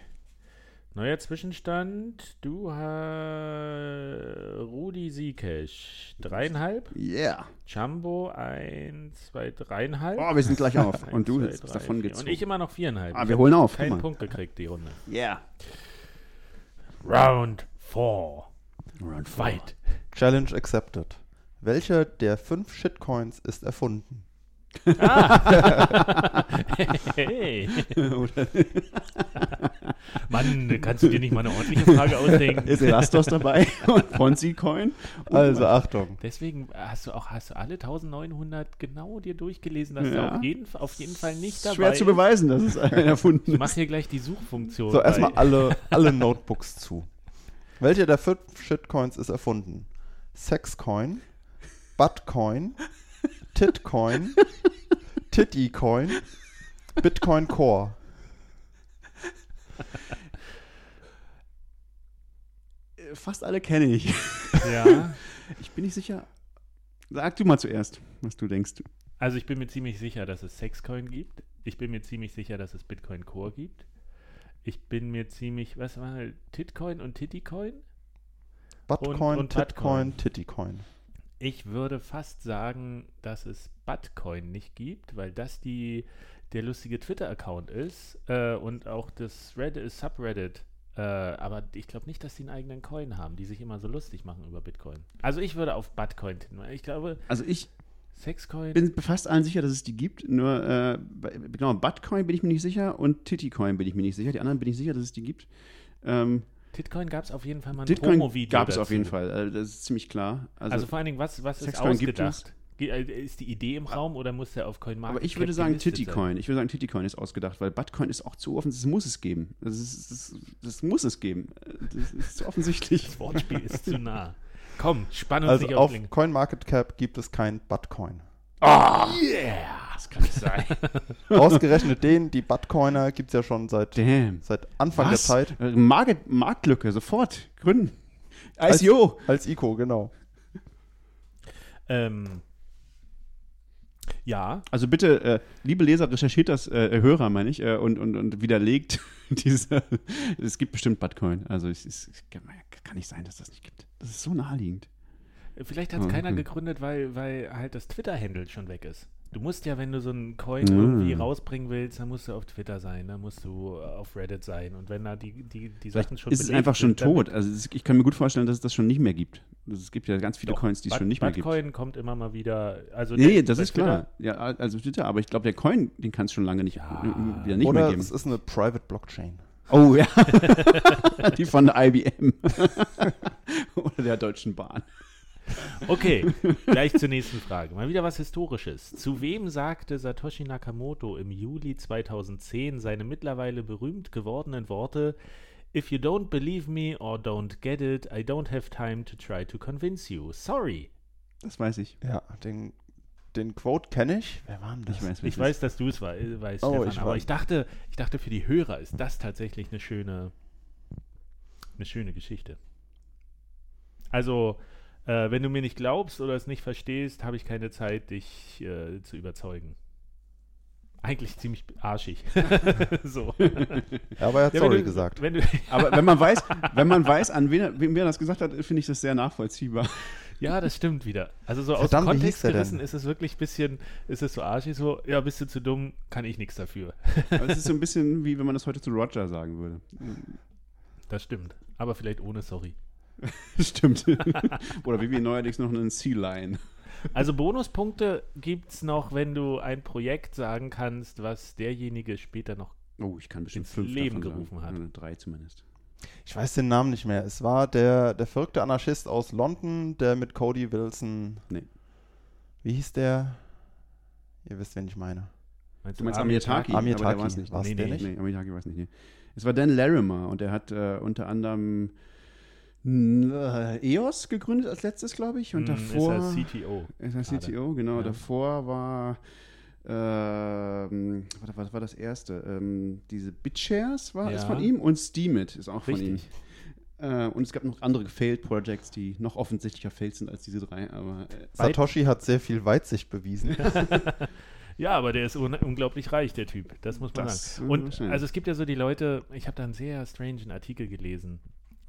Neuer Zwischenstand. Du hast Rudi Siekesch. Dreieinhalb. Yeah. Jumbo, eins, zwei, dreieinhalb. Oh, wir sind gleich auf. Eins, Und du zwei, bist drei, davon gezogen. Und ich immer noch viereinhalb. Ah, Ich wir hab holen auf. Keinen mal. Punkt gekriegt, die Runde. Yeah. Round 4. Round Fight. Challenge accepted. Welcher der fünf Shitcoins ist erfunden? Hey. Mann, kannst du dir nicht mal eine ordentliche Frage ausdenken? Ist Elastos dabei? Und Ponzi Coin? Also Achtung. Deswegen hast du auch hast du alle 1900 genau dir durchgelesen, dass Ja. der auf jeden, auf jeden Fall nicht dabei Schwer zu beweisen, dass es einer erfunden Ich ist. mach hier gleich die Suchfunktion. So, erstmal alle, alle Notebooks zu. Welcher der fünf Shitcoins ist erfunden? Sexcoin, Buttcoin, Titcoin, Tittycoin, Bitcoin Core. Fast alle kenne ich. Ja. Ich bin nicht sicher. Sag du mal zuerst, was du denkst. Also ich bin mir ziemlich sicher, dass es Sexcoin gibt. Ich bin mir ziemlich sicher, dass es Bitcoin Core gibt. Ich bin mir ziemlich, was war Titcoin und Tittycoin? Buttcoin, und Titcoin. Tittycoin. Ich würde fast sagen, dass es Buttcoin nicht gibt, weil das die, der lustige Twitter-Account ist äh, und auch das Reddit ist Subreddit. Äh, aber ich glaube nicht, dass die einen eigenen Coin haben, die sich immer so lustig machen über Bitcoin. Also ich würde auf Buttcoin tippen. Ich glaube, Also ich Sexcoin. bin fast allen sicher, dass es die gibt. Nur, äh, genau, Buttcoin bin ich mir nicht sicher und Tittycoin bin ich mir nicht sicher. Die anderen bin ich sicher, dass es die gibt. Ähm, Titcoin gab es auf jeden Fall mal ein Titcoin Promo-Video. gab es auf jeden Fall. Äh, das ist ziemlich klar. Also, Also, vor allen Dingen, was, was ist ausgedacht? Ge- äh, Ist die Idee im Raum oder muss der auf CoinMarket aber ich würde sagen? Tittycoin. Ich würde sagen Tittycoin ist ausgedacht, weil Buttcoin ist auch zu offensichtlich. Das muss es geben. Das, ist, das, das muss es geben. Das ist zu offensichtlich. Das Wortspiel ist zu nah. Komm, spann uns Also nicht auf auf. CoinMarketCap gibt es kein Buttcoin. Oh, yeah! Das kann nicht sein. Ausgerechnet den, die Buttcoiner gibt es ja schon seit, Damn. seit Anfang Was? der Zeit. Äh, Market, Marktlücke, sofort. Gründen. Als- ICO. Als ICO, genau. ähm, ja, Also bitte, äh, liebe Leser, recherchiert das, äh, Hörer meine ich, äh, und, und, und widerlegt diese. Es gibt bestimmt Bitcoin. Also es, ist, es kann, kann nicht sein, dass das nicht gibt. Das ist so naheliegend. vielleicht hat es Mhm. keiner gegründet, weil, weil halt das Twitter-Handle schon weg ist. Du musst ja, wenn du so einen Coin Mm. irgendwie rausbringen willst, dann musst du auf Twitter sein, dann musst du äh, auf Reddit sein. Und wenn da die, die, die Sachen schon ist es belegt einfach schon tot. Also es- ich kann mir gut vorstellen, dass es das schon nicht mehr gibt. Also Es gibt ja ganz viele Doch, Coins, die es schon nicht mehr gibt. Batcoin kommt immer mal wieder. Also Nee, der- das ist klar. Ja, also Twitter, aber ich glaube, der Coin, den kann es schon lange nicht, Ja. wieder nicht Oder mehr geben. es ist eine Private Blockchain. Oh ja. die von der IBM. Oder der Deutschen Bahn. Okay, gleich zur nächsten Frage. Mal wieder was Historisches. Zu wem sagte Satoshi Nakamoto im Juli 2010 seine mittlerweile berühmt gewordenen Worte If you don't believe me or don't get it, I don't have time to try to convince you. Sorry. Das weiß ich. Ja, den, den Quote kenne ich. Wer war denn das? Ich weiß, Ich weiß, dass du es wei- weißt, Oh, Stefan, ich aber ich dachte, ich dachte, für die Hörer ist das tatsächlich eine schöne, eine schöne Geschichte. Also, äh, wenn du mir nicht glaubst oder es nicht verstehst, habe ich keine Zeit, dich äh, zu überzeugen. Eigentlich ziemlich arschig. so. Ja, aber er hat Ja, sorry du, gesagt. Wenn du, Aber wenn man weiß, wenn man weiß, an wen, er- wem wer das gesagt hat, finde ich das sehr nachvollziehbar. ja, das stimmt wieder. Also so Verdammt, aus Kontext gerissen ist es wirklich ein bisschen, ist es so arschig, so, ja, bist du zu dumm, kann ich nichts dafür. Aber es ist so ein bisschen wie wenn man das heute zu Roger sagen würde. Das stimmt. Aber vielleicht ohne Sorry. Stimmt. Oder wie wir neuerdings noch einen Sea Lion. Also Bonuspunkte gibt es noch, wenn du ein Projekt sagen kannst, was derjenige später noch. Oh, ich kann bestimmt Ins fünf Leben gerufen sagen. hat. Drei zumindest. Ich weiß den Namen nicht mehr. Es war der, der verrückte Anarchist aus London, der mit Cody Wilson. Nee. Wie hieß der? Ihr wisst, wen ich meine. Meinst Du meinst Amiataki? Amiataki, aber der war es nicht. war's Nee, der nee, nicht? Nee, Amiataki war es nicht. Nee. Es war Dan Larimer und er hat äh, unter anderem EOS gegründet als letztes, glaube ich. Und Hm, davor. Ist er CTO. Ist er gerade. CTO, genau. Ja. Davor war. Ähm, was, war das erste? Ähm, diese BitShares war ist Ja. von ihm und Steemit ist auch von ihm. Richtig. Äh, und es gab noch andere Failed Projects, die noch offensichtlicher failed sind als diese drei. Aber äh, Satoshi hat sehr viel Weitsicht bewiesen. Ja, aber der ist un unglaublich reich, der Typ. Das muss man Das, sagen. äh, Und also es gibt ja so die Leute, ich habe da einen sehr strangen Artikel gelesen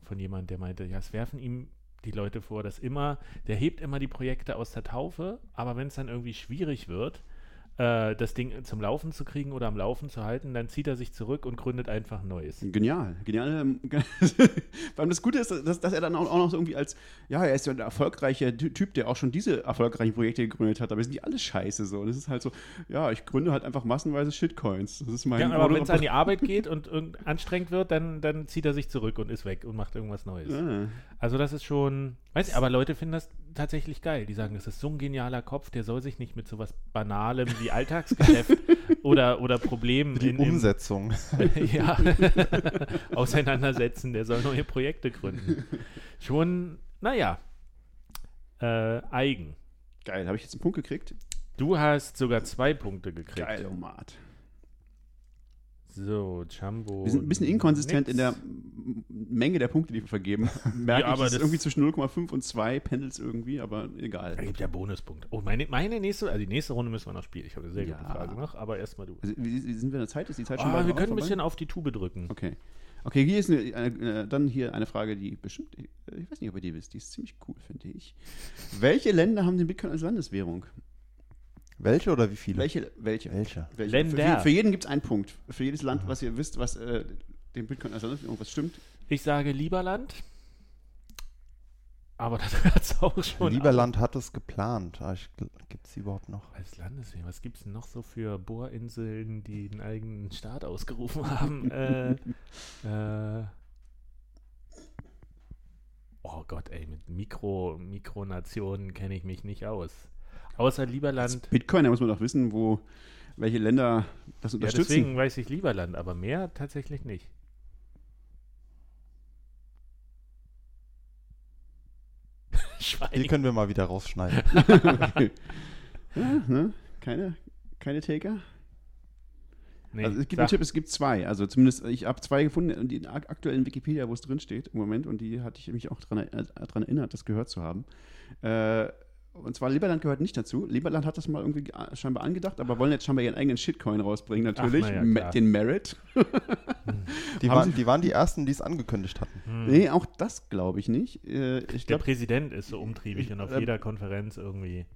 von jemand, der meinte, ja, es werfen ihm die Leute vor, dass immer, der hebt immer die Projekte aus der Taufe, aber wenn es dann irgendwie schwierig wird, äh, das Ding zum Laufen zu kriegen oder am Laufen zu halten, dann zieht er sich zurück und gründet einfach ein neues. Genial, genial. ähm, Vor allem das Gute ist, dass, dass er dann auch, auch noch so irgendwie als, ja, er ist ja ein erfolgreicher Ty- Typ, der auch schon diese erfolgreichen Projekte gegründet hat, aber es sind die alle scheiße so. Das ist halt so, ja, ich gründe halt einfach massenweise Shitcoins. Das ist mein Ja, aber wenn es an die Arbeit geht und irgend- anstrengend wird, dann, dann zieht er sich zurück und ist weg und macht irgendwas Neues. Ah. Also das ist schon, weiß ich, aber Leute finden das tatsächlich geil. Die sagen, das ist so ein genialer Kopf, der soll sich nicht mit sowas Banalem wie Alltagsgeschäft oder, oder Problemen Die in, im, Umsetzung. ja, auseinandersetzen. Der soll neue Projekte gründen. Schon, naja, äh, eigen. Geil, habe ich jetzt einen Punkt gekriegt? Du hast sogar zwei Punkte gekriegt. Geil, Omat. So, Jumbo. Wir sind ein bisschen inkonsistent nix. in der Menge der Punkte, die wir vergeben. Merke Ja, ich, aber ist das- irgendwie zwischen 0,5 und 2 Pendels irgendwie, aber egal. Da gibt ja Bonuspunkte. Oh, meine, meine nächste, also die nächste Runde müssen wir noch spielen. Ich habe eine sehr gute Ja. Frage noch, aber erstmal du. Also, wie, wie sind wir in der Zeit? Ist die Zeit schon bald wir können ein bisschen auf die Tube drücken. Okay. Okay, hier ist eine, eine, äh, dann hier eine Frage, die bestimmt, ich, ich weiß nicht, ob ihr die wisst, die ist ziemlich cool, finde ich. Welche Länder haben den Bitcoin als Landeswährung? Welche oder wie viele? Welche? Welche? Welche? Welche? Länder. Für, für jeden gibt es einen Punkt. Für jedes Land, was ihr wisst, was äh, den Bitcoin als Landeswährung, was stimmt. Ich sage Lieberland. Aber das hört es auch schon. Lieberland hat es geplant. Gibt es überhaupt noch? Als Landeswehr, was gibt es denn noch so für Bohrinseln, die einen eigenen Staat ausgerufen haben? äh, äh, oh Gott, ey, mit Mikro, Mikronationen kenne ich mich nicht aus. Außer Lieberland. Bitcoin, da muss man doch wissen, wo, welche Länder das Ja, unterstützen. deswegen weiß ich Lieberland, aber mehr tatsächlich nicht. Die können wir mal wieder rausschneiden. okay. ja, ne? Keine, keine Taker? Nee, also es gibt einen Tipp, es gibt zwei. Also zumindest, ich habe zwei gefunden, die in ak- aktuellen Wikipedia, wo es drin steht im Moment, und die hatte ich mich auch daran erinnert, das gehört zu haben. Äh, und zwar Liberland gehört nicht dazu. Liberland hat das mal irgendwie ge- scheinbar angedacht, aber wollen jetzt scheinbar ihren eigenen Shitcoin rausbringen, natürlich. na ja, den Merit. Die, waren, die waren die ersten, die es angekündigt hatten. Hm. Nee, auch das glaube ich nicht. Äh, ich Der glaube, Präsident ist so umtriebig und auf äh, jeder Konferenz irgendwie.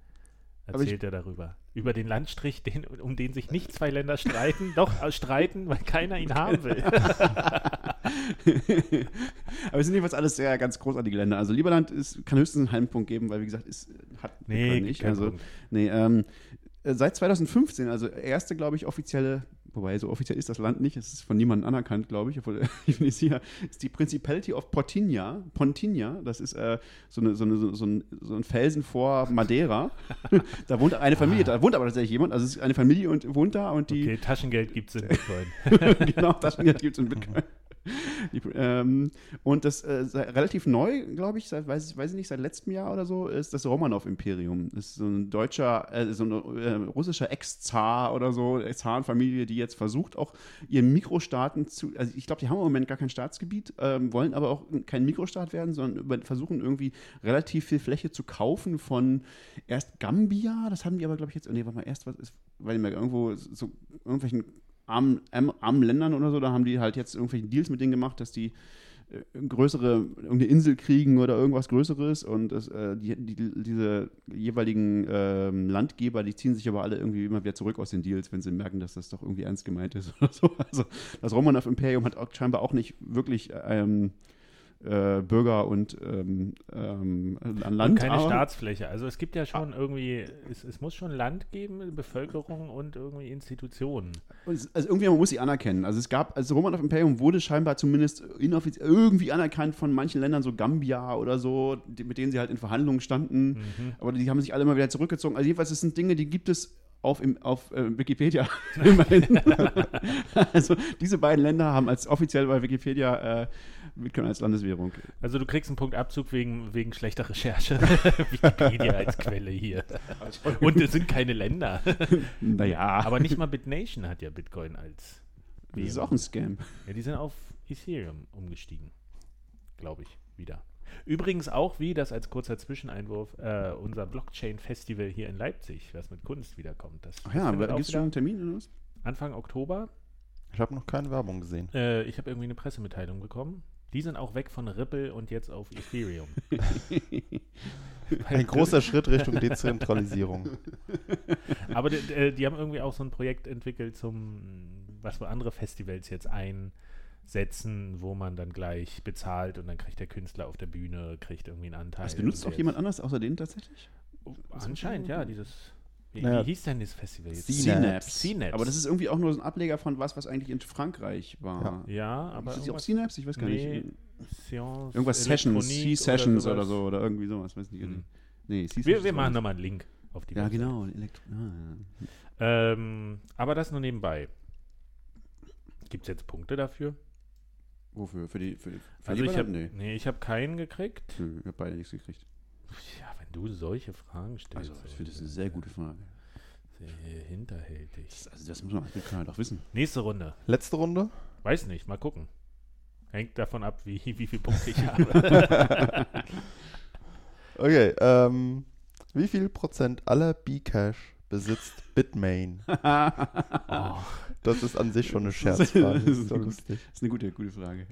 erzählt er darüber. Über den Landstrich, den, um den sich nicht zwei Länder streiten, doch äh, streiten, weil keiner ihn haben will. Aber es sind jedenfalls alles sehr ganz großartige Länder. Also Lieberland ist, kann höchstens einen halben Punkt geben, weil wie gesagt, ist, hat Nee, nicht. Also, Punkt. nee, ähm, äh, seit 2015, also erste, glaube ich, offizielle, wobei so offiziell ist das Land nicht, es ist von niemandem anerkannt, glaube ich, obwohl ich bin nicht sicher, ist die Principality of Pontinia. Pontinia, das ist äh, so, eine, so, eine, so, ein, so ein Felsen vor Madeira. da wohnt eine Familie, da wohnt aber tatsächlich jemand, also es ist eine Familie und wohnt da und die Okay, Taschengeld gibt es in Bitcoin. genau, das gibt es in Bitcoin. Die, ähm, und das äh, relativ neu, glaube ich, seit, weiß, weiß ich nicht, seit letztem Jahr oder so, ist das Romanov-Imperium. Das ist so ein deutscher, äh, so ein äh, russischer Ex-Zar oder so, Zarenfamilie, die jetzt versucht, auch ihren Mikrostaaten zu, also ich glaube, die haben im Moment gar kein Staatsgebiet, ähm, wollen aber auch kein Mikrostaat werden, sondern versuchen irgendwie relativ viel Fläche zu kaufen von erst Gambia, das haben die aber, glaube ich, jetzt, nee, warte mal, erst was ist, weil irgendwo so irgendwelchen armen, armen, Ländern oder so, da haben die halt jetzt irgendwelche Deals mit denen gemacht, dass die äh, größere, irgendeine Insel kriegen oder irgendwas Größeres und das, äh, die, die, diese jeweiligen ähm, Landgeber, die ziehen sich aber alle irgendwie immer wieder zurück aus den Deals, wenn sie merken, dass das doch irgendwie ernst gemeint ist oder so. Also das Romanov Imperium hat auch scheinbar auch nicht wirklich ähm, äh, Bürger und ähm, ähm, an Land. und keine Staatsfläche. Also es gibt ja schon irgendwie, es, es muss schon Land geben, Bevölkerung und irgendwie Institutionen. Und Also irgendwie, man muss sie anerkennen. Also es gab, also Romanov Imperium wurde scheinbar zumindest inoffiziell irgendwie anerkannt von manchen Ländern, so Gambia oder so, die, mit denen sie halt in Verhandlungen standen. Mhm. Aber die haben sich alle mal wieder zurückgezogen. Also jedenfalls, das sind Dinge, die gibt es auf, im, auf äh, Wikipedia. Also diese beiden Länder haben als offiziell bei Wikipedia äh, Bitcoin als Landeswährung. Also du kriegst einen Punkt Abzug wegen, wegen schlechter Recherche. Wikipedia als Quelle hier. Und es sind keine Länder. Naja, Aber nicht mal BitNation hat ja Bitcoin als das ist Währung. auch ein Scam. Ja, die sind auf Ethereum umgestiegen. Glaube ich, wieder. Übrigens auch wie, das als kurzer Zwischeneinwurf, äh, unser Blockchain-Festival hier in Leipzig, was mit Kunst wiederkommt. Das Ach ja, aber gibt es schon einen Termin oder was? Anfang Oktober. Ich habe noch keine Werbung gesehen. Äh, ich habe irgendwie eine Pressemitteilung bekommen. Die sind auch weg von Ripple und jetzt auf Ethereum. Ein großer Schritt Richtung Dezentralisierung. Aber die, äh, die haben irgendwie auch so ein Projekt entwickelt zum, was für andere Festivals jetzt einsetzen, wo man dann gleich bezahlt und dann kriegt der Künstler auf der Bühne, kriegt irgendwie einen Anteil. Das benutzt auch jemand anders außer denen tatsächlich? Oh, Anscheinend, ja, dieses. Wie, Naja, wie hieß denn das Festival jetzt? Synapse. Synapse. Aber das ist irgendwie auch nur so ein Ableger von was, was eigentlich in Frankreich war. Ja, aber. ist das auch Synapse? Ich weiß gar Nee, nicht. Science, Irgendwas Sessions, C-Sessions oder, sowas. so oder irgendwie sowas, weiß nicht. Hm. Nee, Wir, wir machen nochmal einen Link auf die Ja, Website. genau. Elektro ah, ja. Ähm, aber das nur nebenbei. Gibt es jetzt Punkte dafür? Wofür? Für die, für, für Also ich Lieberland? habe Nee. nee, ich habe keinen gekriegt. Nö, Ich habe beide nichts gekriegt. Ja, du solche Fragen stellst. Also, ich finde das eine sehr gute Frage. Sehr hinterhältig. Das, also, das muss man als Bitcoiner doch wissen. Nächste Runde. Letzte Runde. Weiß nicht, mal gucken. Hängt davon ab, wie, wie viele Punkte ich habe. Okay, ähm, wie viel Prozent aller Bcash besitzt Bitmain? oh, Das ist an sich schon eine Scherzfrage. Das Das ist ist so gut. lustig. Das ist eine gute, gute Frage.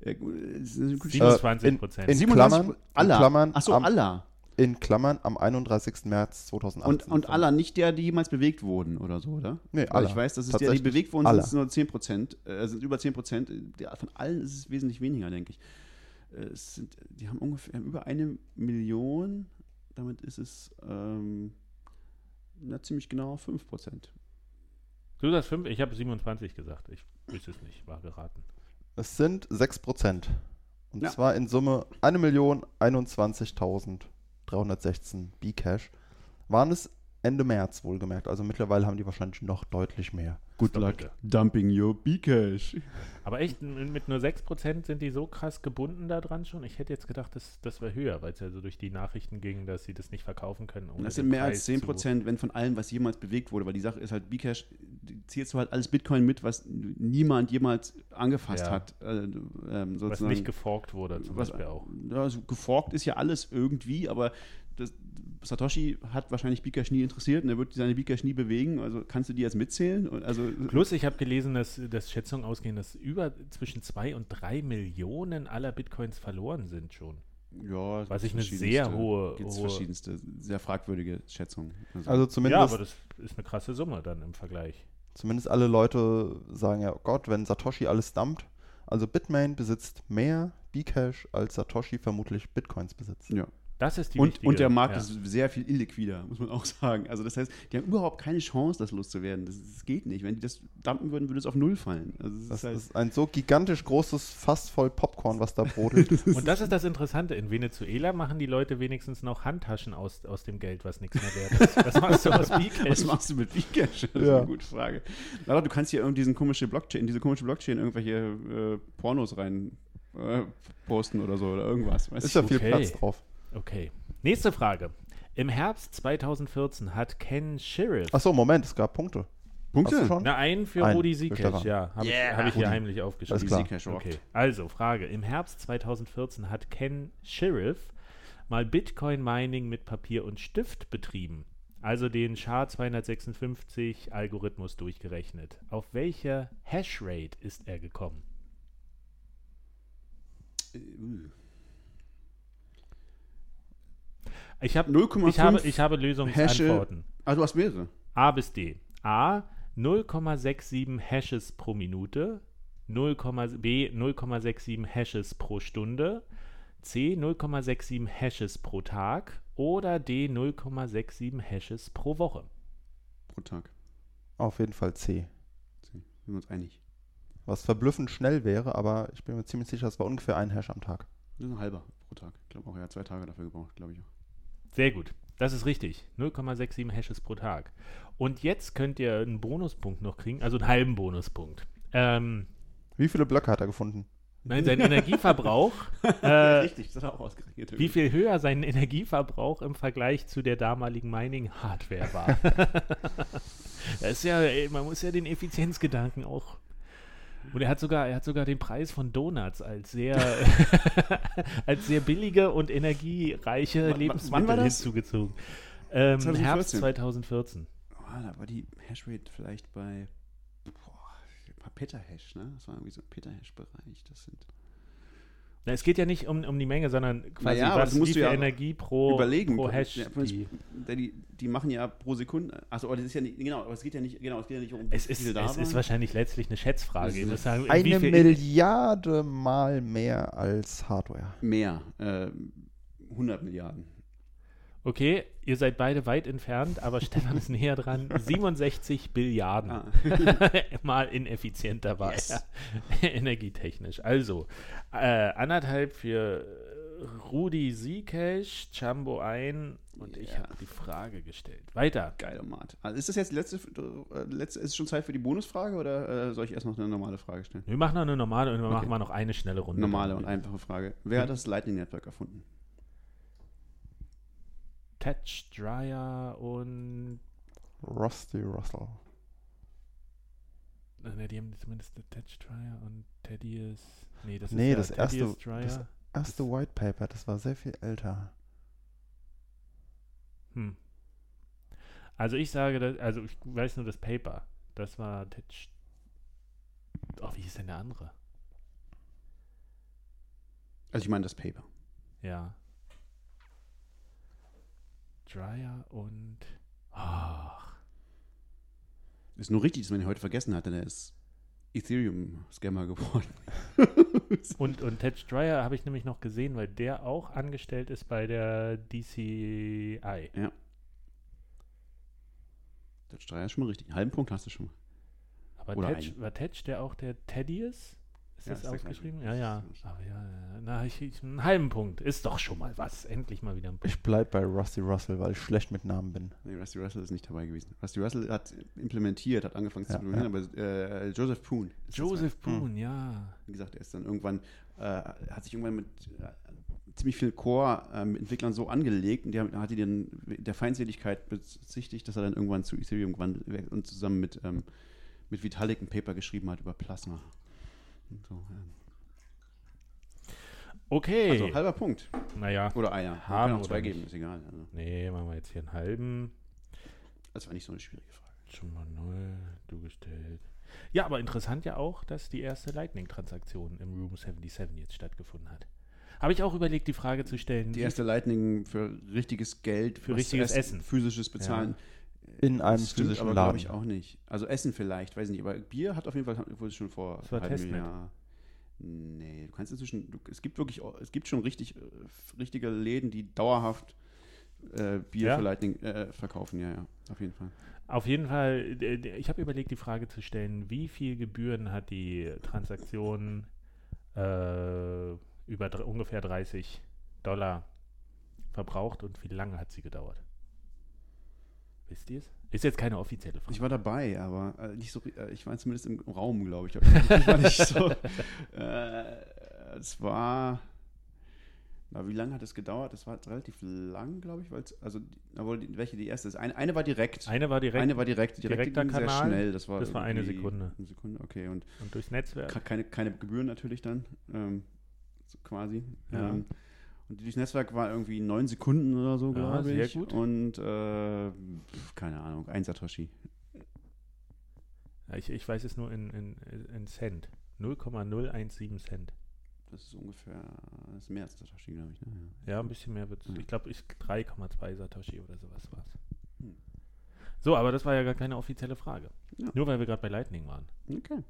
Äh, gut, das ist eine gute Äh, 27 in- Prozent. in 27 Klammern- in aller. Klammern Achso, aller. In Klammern am 31. März 2018. Und, und aller, nicht der, die jemals bewegt wurden oder so, oder? Nee, aller. Ich weiß, dass es der, die bewegt wurden, aller. sind nur 10 Prozent, äh, sind über 10 Prozent. Der- Von allen ist es wesentlich weniger, denke ich. Äh, Es sind, die haben ungefähr haben über eine Million. Damit ist es ähm, na, ziemlich genau 5 Prozent. Du sagst 5, ich habe 27 gesagt. Ich wüsste es nicht, war geraten. Es sind 6 Prozent. Und Ja. zwar in Summe 1.021.316 Bcash. Waren es Ende März wohlgemerkt. Also mittlerweile haben die wahrscheinlich noch deutlich mehr. Good luck dumping your Bcash. Aber echt, mit nur 6% sind die so krass gebunden da dran schon. Ich hätte jetzt gedacht, das, das wäre höher, weil es ja so durch die Nachrichten ging, dass sie das nicht verkaufen können. Das sind mehr Preis als 10 zu- Prozent, wenn von allem, was jemals bewegt wurde. Weil die Sache ist halt, Bcash die zählst du halt alles Bitcoin mit, was niemand jemals angefasst Ja. hat. Äh, ähm, Was nicht geforkt wurde, zum was, Beispiel auch. Ja, also geforkt ist ja alles irgendwie, aber das, Satoshi hat wahrscheinlich Bcash nie interessiert und er wird seine Bcash nie bewegen. Also kannst du die jetzt mitzählen? Und Also, Plus, ich habe gelesen, dass, dass Schätzungen ausgehen, dass über zwischen 2 und 3 Millionen aller Bitcoins verloren sind schon. Ja, Was ich eine sehr hohe- gibt's hohe- verschiedenste, sehr fragwürdige Schätzungen. Also Ja, zumindest, aber das ist eine krasse Summe dann im Vergleich. zumindest alle Leute sagen ja, oh Gott, wenn Satoshi alles dumpt. Also Bitmain besitzt mehr Bcash, als Satoshi vermutlich Bitcoins besitzt. ja. Das ist die Und, wichtige, und der Markt ja. ist sehr viel illiquider, muss man auch sagen. Also das heißt, die haben überhaupt keine Chance, das loszuwerden. Das, das geht nicht. Wenn die das dumpen würden, würde es auf Null fallen. Also es Das ist halt, ist ein so gigantisch großes Fass voll Popcorn, was da brodelt. Und das ist das Interessante. In Venezuela machen die Leute wenigstens noch Handtaschen aus, aus dem Geld, was nichts mehr wert ist. Was machst du aus Bcash? was machst du mit Bcash? Das ist Ja. eine gute Frage. Na doch, du kannst hier irgendwie diesen komische Blockchain, diese komische Blockchain irgendwelche äh, Pornos rein äh, posten oder so oder irgendwas. Weiß ist ja ich viel Okay. Platz drauf. Okay. Nächste Frage. Im Herbst 2014 hat Ken Sheriff. Achso, Moment, es gab Punkte. Punkte? Hast du schon? Na, einen für Ein Rudi Siekesch, ja. Habe Yeah. ich, hab ich hier heimlich aufgeschrieben. Alles klar. Okay, also Frage. Im Herbst 2014 hat Ken Sheriff mal Bitcoin-Mining mit Papier und Stift betrieben. Also den SHA-256-Algorithmus durchgerechnet. Auf welche Hashrate ist er gekommen? Äh, uh. Ich, hab, 0,5 ich, habe, ich habe Lösungsantworten. Ah, du hast mehrere. A bis D. A 0,67 Hashes pro Minute, 0, B 0,67 Hashes pro Stunde, C 0,67 Hashes pro Tag oder D 0,67 Hashes pro Woche. Pro Tag. Auf jeden Fall C. Sind wir uns einig. Was verblüffend schnell wäre, aber ich bin mir ziemlich sicher, es war ungefähr ein Hash am Tag. Das ist ein halber pro Tag. Ich glaube auch, er hat zwei Tage dafür gebraucht, glaube ich auch. Sehr gut. Das ist richtig. 0,67 Hashes pro Tag. Und jetzt könnt ihr einen Bonuspunkt noch kriegen, also einen halben Bonuspunkt. Ähm, Wie viele Blöcke hat er gefunden? nein, sein Energieverbrauch äh, Richtig, das hat er auch ausgerechnet. wie viel höher sein Energieverbrauch im Vergleich zu der damaligen Mining-Hardware war. das ist ja, ey, man muss ja den Effizienzgedanken auch. Und er hat sogar, er hat sogar den Preis von Donuts als sehr, als sehr billige und energiereiche Wann- wann Lebensmittel war das? hinzugezogen. Ähm, 2014. Herbst 2014. Ah, da war die Hashrate vielleicht bei boah, paar Petahash, ne? Das war irgendwie so ein Petahash-Bereich. Das sind Na, es geht ja nicht um, um die Menge, sondern quasi, Naja, was, musst wie du viel ja Energie pro, überlegen. pro Hash. Ja, die, die, die machen ja pro Sekunde. Achso, aber das ist ja nicht, genau, aber es geht ja nicht, genau, es geht ja nicht um es wie ist, es ist waren. wahrscheinlich letztlich eine Schätzfrage. Das ist sagen, Eine viel Milliarde Mal mehr als Hardware. mehr. Äh, 100 Milliarden. Okay, ihr seid beide weit entfernt, aber Stefan ist näher dran. 67 Billiarden. Ah. Mal ineffizienter war Yes. er. Energietechnisch. Also, äh, anderthalb für äh, Rudi Siekesch, Jumbo ein und ich Ja. habe die Frage gestellt. Weiter. Geiler Mart. Also ist das jetzt die letzte, äh, letzte, ist es schon Zeit für die Bonusfrage oder äh, soll ich erst noch eine normale Frage stellen? Wir machen noch eine normale und wir Okay. machen mal noch eine schnelle Runde. Normale und einfache Frage. Wer hat das Lightning Network erfunden? Touch, Dryer und. Rusty Russell. Ne, die haben zumindest eine Touch Dryer und Thaddeus. Nee, das Nee, ist ja das erste- Thaddeus Dryer. das- Erste White Paper, das war sehr viel älter. Hm. Also ich sage, dass, also ich weiß nur das Paper. Das war Touch. Oh, wie hieß denn der andere? Also ich meine das Paper. Ja. Dryer und. Ach. Ist nur richtig, dass man ihn heute vergessen hat, denn er ist Ethereum-Scammer geworden. Und, und Ted Dryer habe ich nämlich noch gesehen, weil der auch angestellt ist bei der DCI. Der Streier ist schon mal richtig. Einen halben Punkt hast du schon mal. Aber Oder einen. war Tetch der auch der Thaddeus? Ist Ja, das ist der ausgeschrieben? Ja, ja. Das ist- Aber ja, ja. Na, ich, ich, einen halben Punkt. Ist doch schon mal was. Endlich mal wieder ein Punkt. Ich bleib bei Rusty Russell, weil ich schlecht mit Namen bin. Nee, Rusty Russell ist nicht dabei gewesen. Rusty Russell hat implementiert, hat angefangen zu Ja, implementieren, aber äh, Joseph Poon. ist das Joseph Hm. Ja. Wie gesagt, er ist dann irgendwann, äh, hat sich irgendwann mit äh, ziemlich vielen Core-Entwicklern so angelegt und die haben, hat die dann der Feindseligkeit bezichtigt, dass er dann irgendwann zu Ethereum gewandelt ist und zusammen mit, ähm, mit Vitalik ein Paper geschrieben hat über Plasma. Ja. Okay. Also halber Punkt. naja. Oder einer. Haben auch zwei geben, ist egal. Also, Nee, machen wir jetzt hier einen halben. das war nicht so eine schwierige Frage. Schon mal null, du gestellt. Ja, aber interessant ja auch, dass die erste Lightning-Transaktion im Room 77 jetzt stattgefunden hat. Habe ich auch überlegt, die Frage zu stellen. Die erste Lightning für richtiges Geld, Für richtiges Essen, Essen. physisches Bezahlen. In einem Das stimmt physischen aber, glaube Laden. ich, auch nicht. Also Essen vielleicht, weiß nicht, aber Bier hat auf jeden Fall, wurde es schon vor Das war einem Testnet. Jahr. Nee, du kannst inzwischen, du, es gibt wirklich, es gibt schon richtig, richtige Läden, die dauerhaft äh, Bier Ja? für Lightning äh, verkaufen, ja, ja, auf jeden Fall. Auf jeden Fall, ich habe überlegt, die Frage zu stellen, wie viel Gebühren hat die Transaktion äh, über ungefähr 30 Dollar verbraucht und wie lange hat sie gedauert? Wisst ihr es? Ist jetzt keine offizielle Frage. Ich war dabei, aber äh, nicht so, äh, ich war zumindest im Raum, glaube ich. Ich war nicht so, äh, es war, na, wie lange hat es gedauert? Es war relativ lang, glaube ich, weil es, also, obwohl, die, welche die erste ist. Eine, eine war direkt. Eine war direkt Eine war direkt, die direkte direkter ging sehr Kanal. schnell. Das war, Das war eine Sekunde. Eine Sekunde, okay. Und und durchs Netzwerk. keine, keine Gebühren natürlich dann, ähm, so quasi. Ja. Ähm, und durchs Netzwerk war irgendwie neun Sekunden oder so, Ja, glaube sehr ich. gut. Und äh, keine Ahnung, ein Satoshi. Ja, ich, ich weiß es nur in, in, in Cent. 0,017 Cent. Das ist ungefähr, das ist mehr als Satoshi, glaube ich. Ne? Ja. Ja, ein bisschen mehr wird es. Ja. Ich glaube, ich 3,2 Satoshi oder sowas war es. Hm. So, aber das war ja gar keine offizielle Frage. Ja. Nur weil wir gerade bei Lightning waren. Okay.